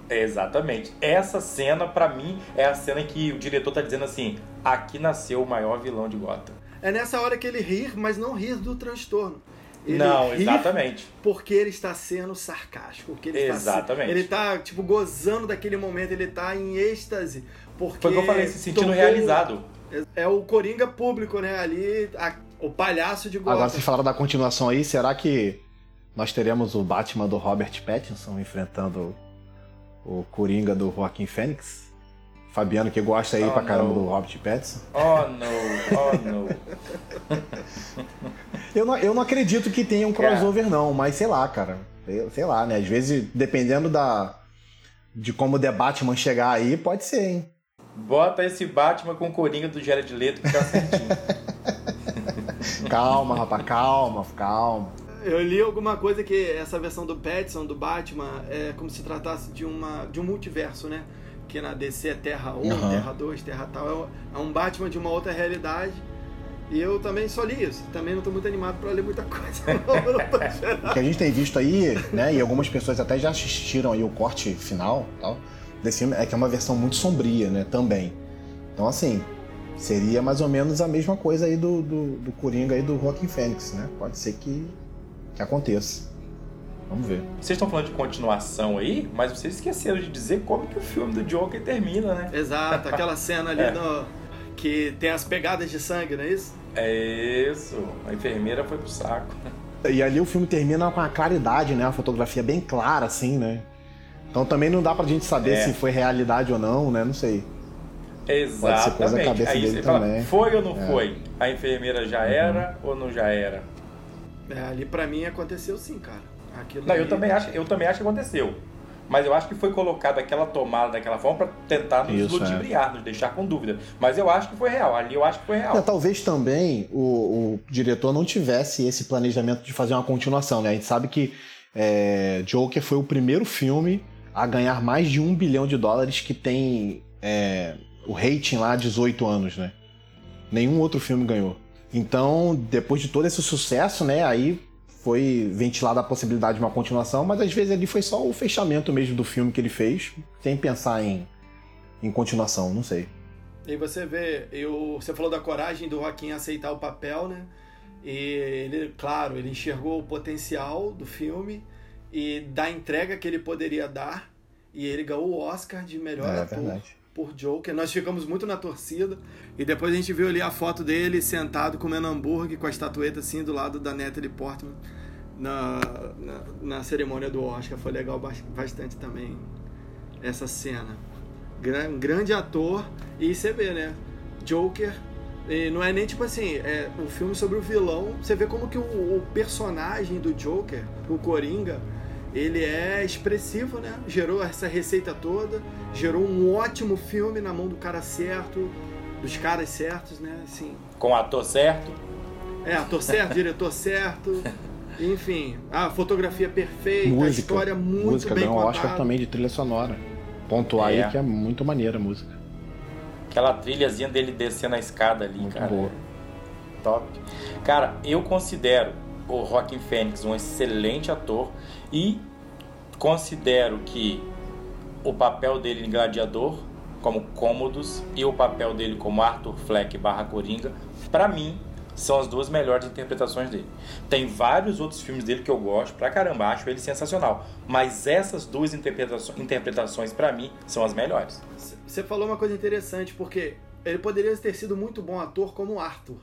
exatamente. Essa cena, para mim, é a cena que o diretor tá dizendo assim: aqui nasceu o maior vilão de Gotham. É nessa hora que ele ri, mas não ri do transtorno. Ele não, exatamente. Porque ele está sendo sarcástico. Porque ele exatamente. Está, ele está, tipo, gozando daquele momento, ele está em êxtase. Porque Foi o que eu falei, se sentindo realizado. É, é, o Coringa público, né? Ali, a, o palhaço de Gotham. Agora, vocês falaram da continuação aí, será que nós teremos o Batman do Robert Pattinson enfrentando o Coringa do Joaquim Fênix? Fabiano que gosta aí oh, pra caramba no. do Robert Pattinson. Oh, não, oh, não. eu não. Eu não acredito que tenha um crossover, não, mas sei lá, cara. Sei lá, né? Às vezes, dependendo da. de como o The Batman chegar aí, pode ser, hein? Bota esse Batman com o Coringa do Jared Leto que tá certinho. calma, rapaz, calma, calma. Eu li alguma coisa que essa versão do Pattinson, do Batman, é como se tratasse de, uma, de um multiverso, né? que na DC é Terra 1, uhum. Terra 2, Terra tal. É um Batman de uma outra realidade. E eu também só li isso. Também não estou muito animado para ler muita coisa. o que a gente tem visto aí, né, e algumas pessoas até já assistiram aí o corte final tal, desse filme, é que é uma versão muito sombria, né, também. Então, assim, seria mais ou menos a mesma coisa aí do, do, do Coringa aí do Joaquin Fênix, né? Pode ser que, que aconteça. Vamos ver. Vocês estão falando de continuação aí, mas vocês esqueceram de dizer como que o filme do Joker termina, né? Exato, aquela cena ali é. no, que tem as pegadas de sangue, não é isso? É isso. A enfermeira foi pro saco. E ali o filme termina com a claridade, né? A fotografia bem clara, assim, né? Então também não dá pra gente saber é. se foi realidade ou não, né? Não sei. Exatamente. Pode ser coisa da cabeça Aí dele também. Fala, foi ou não é. foi? A enfermeira já uhum. era ou não já era? É, ali para mim aconteceu sim, cara. Aquilo não, eu também, acho, eu também acho que aconteceu. Mas eu acho que foi colocado aquela tomada daquela forma para tentar nos Isso, ludibriar, é. nos deixar com dúvida. Mas eu acho que foi real, ali eu acho que foi real. É, talvez também o, o, diretor não tivesse esse planejamento de fazer uma continuação, né? A gente sabe que é, Joker foi o primeiro filme a ganhar mais de um bilhão de dólares que tem é, o rating lá 18 anos, né? Nenhum outro filme ganhou. Então, depois de todo esse sucesso, né, aí foi ventilada a possibilidade de uma continuação, mas às vezes ali foi só o fechamento mesmo do filme que ele fez, sem pensar em, em continuação, não sei. E você vê, eu, você falou da coragem do Joaquim aceitar o papel, né? E ele, claro, ele enxergou o potencial do filme e da entrega que ele poderia dar, e ele ganhou o Oscar de melhor é, ator. Verdade por Joker. Nós ficamos muito na torcida. E depois a gente viu ali a foto dele sentado comendo hambúrguer com a estatueta assim do lado da Natalie Portman na, na, na cerimônia do Oscar. Foi legal bastante também essa cena. Gran, grande ator. E você vê, né? Joker. E não é nem tipo assim, é um filme sobre o vilão. Você vê como que o, o personagem do Joker, o Coringa, ele é expressivo, né? Gerou essa receita toda, gerou um ótimo filme na mão do cara certo, dos caras certos, né? Assim. Com o ator certo. É, ator certo, diretor certo. Enfim, a fotografia perfeita, música, a história muito música, bem contada. Oscar também de trilha sonora. Pontuar é. aí que é muito maneira a música. Aquela trilhazinha dele descendo a escada ali, muito cara. Boa. Top. Cara, eu considero o Rockin' Fênix um excelente ator e considero que o papel dele em Gladiador como Cômodos e o papel dele como Arthur Fleck barra Coringa, para mim, são as duas melhores interpretações dele. Tem vários outros filmes dele que eu gosto pra caramba, acho ele sensacional. Mas essas duas interpretações, interpretações para mim, são as melhores. Você falou uma coisa interessante, porque ele poderia ter sido muito bom ator como Arthur.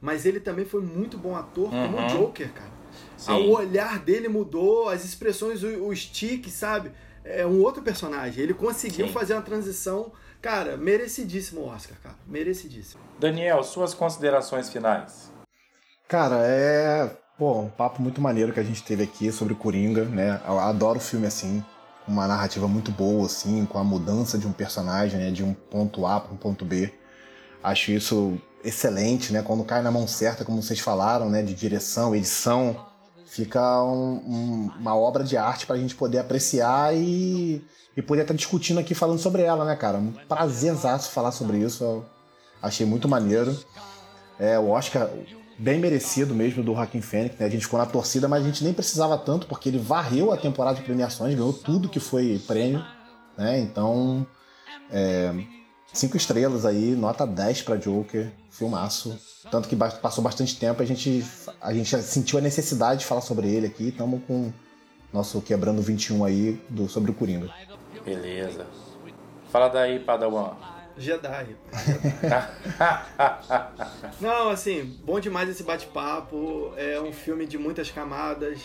Mas ele também foi muito bom ator uhum. como Joker, cara. Sim. O olhar dele mudou, as expressões, o, o stick, sabe? É um outro personagem. Ele conseguiu Sim. fazer uma transição, cara, merecidíssimo Oscar, cara. Merecidíssimo. Daniel, suas considerações finais. Cara, é. Pô, um papo muito maneiro que a gente teve aqui sobre o Coringa, né? Eu adoro filme assim, uma narrativa muito boa, assim, com a mudança de um personagem, né? De um ponto A para um ponto B. Acho isso excelente, né? Quando cai na mão certa, como vocês falaram, né? De direção, edição fica um, um, uma obra de arte para a gente poder apreciar e, e poder estar tá discutindo aqui falando sobre ela, né, cara? Um prazerzaço falar sobre isso. Eu achei muito maneiro. É, o Oscar bem merecido mesmo do Joaquim Fênix, né? A gente ficou na torcida, mas a gente nem precisava tanto, porque ele varreu a temporada de premiações, ganhou tudo que foi prêmio, né? Então, é, cinco estrelas aí, nota 10 para Joker, filmaço. Tanto que passou bastante tempo, a gente, a gente sentiu a necessidade de falar sobre ele aqui. Estamos com nosso Quebrando 21 aí do, sobre o Coringa. Beleza. Fala daí, Padawan. Jedi. Não, assim, bom demais esse bate-papo. É um filme de muitas camadas.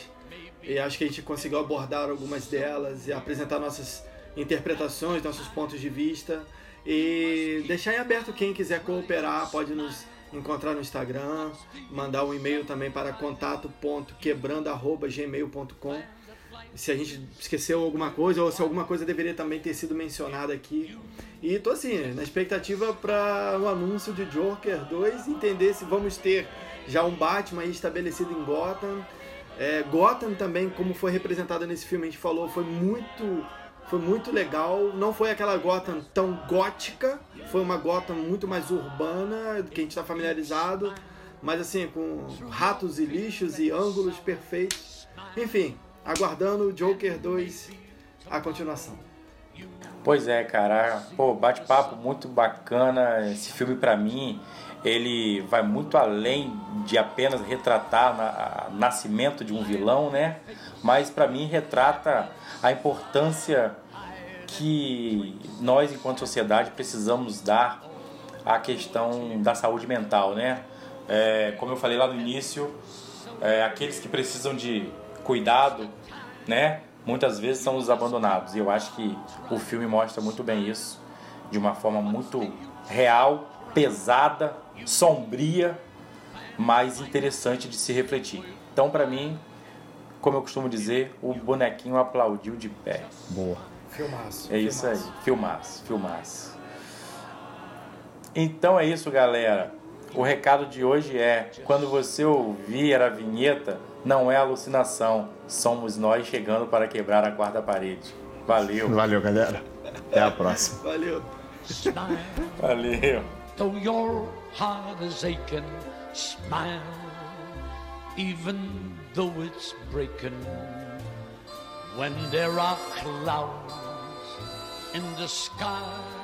E acho que a gente conseguiu abordar algumas delas e apresentar nossas interpretações, nossos pontos de vista. E deixar em aberto quem quiser cooperar, pode nos encontrar no Instagram, mandar um e-mail também para contato.quebrando@gmail.com. Se a gente esqueceu alguma coisa ou se alguma coisa deveria também ter sido mencionada aqui. E tô assim, na expectativa para o anúncio de Joker 2, entender se vamos ter já um Batman estabelecido em Gotham. É, Gotham também, como foi representada nesse filme, a gente falou, foi muito foi muito legal. Não foi aquela Gotham tão gótica, foi uma Gotham muito mais urbana, que a gente está familiarizado, mas assim, com ratos e lixos e ângulos perfeitos. Enfim, aguardando o Joker 2 a continuação. Pois é, cara. Pô, bate-papo muito bacana. Esse filme, para mim, ele vai muito além de apenas retratar o nascimento de um vilão, né? Mas para mim retrata a importância que nós, enquanto sociedade, precisamos dar à questão da saúde mental, né? É, como eu falei lá no início, é, aqueles que precisam de cuidado, né? Muitas vezes são os abandonados. E eu acho que o filme mostra muito bem isso, de uma forma muito real, pesada, sombria, mas interessante de se refletir. Então, para mim, como eu costumo dizer, o bonequinho aplaudiu de pé. Boa. Filmaço. É isso aí, filmaço, filmaço. Então é isso, galera. O recado de hoje é: quando você ouvir a vinheta, não é alucinação, somos nós chegando para quebrar a quarta parede. Valeu. Valeu, galera. Até a próxima. Valeu. Valeu. though your heart is aching. Smile, even though it's breaking. When there are clouds in the sky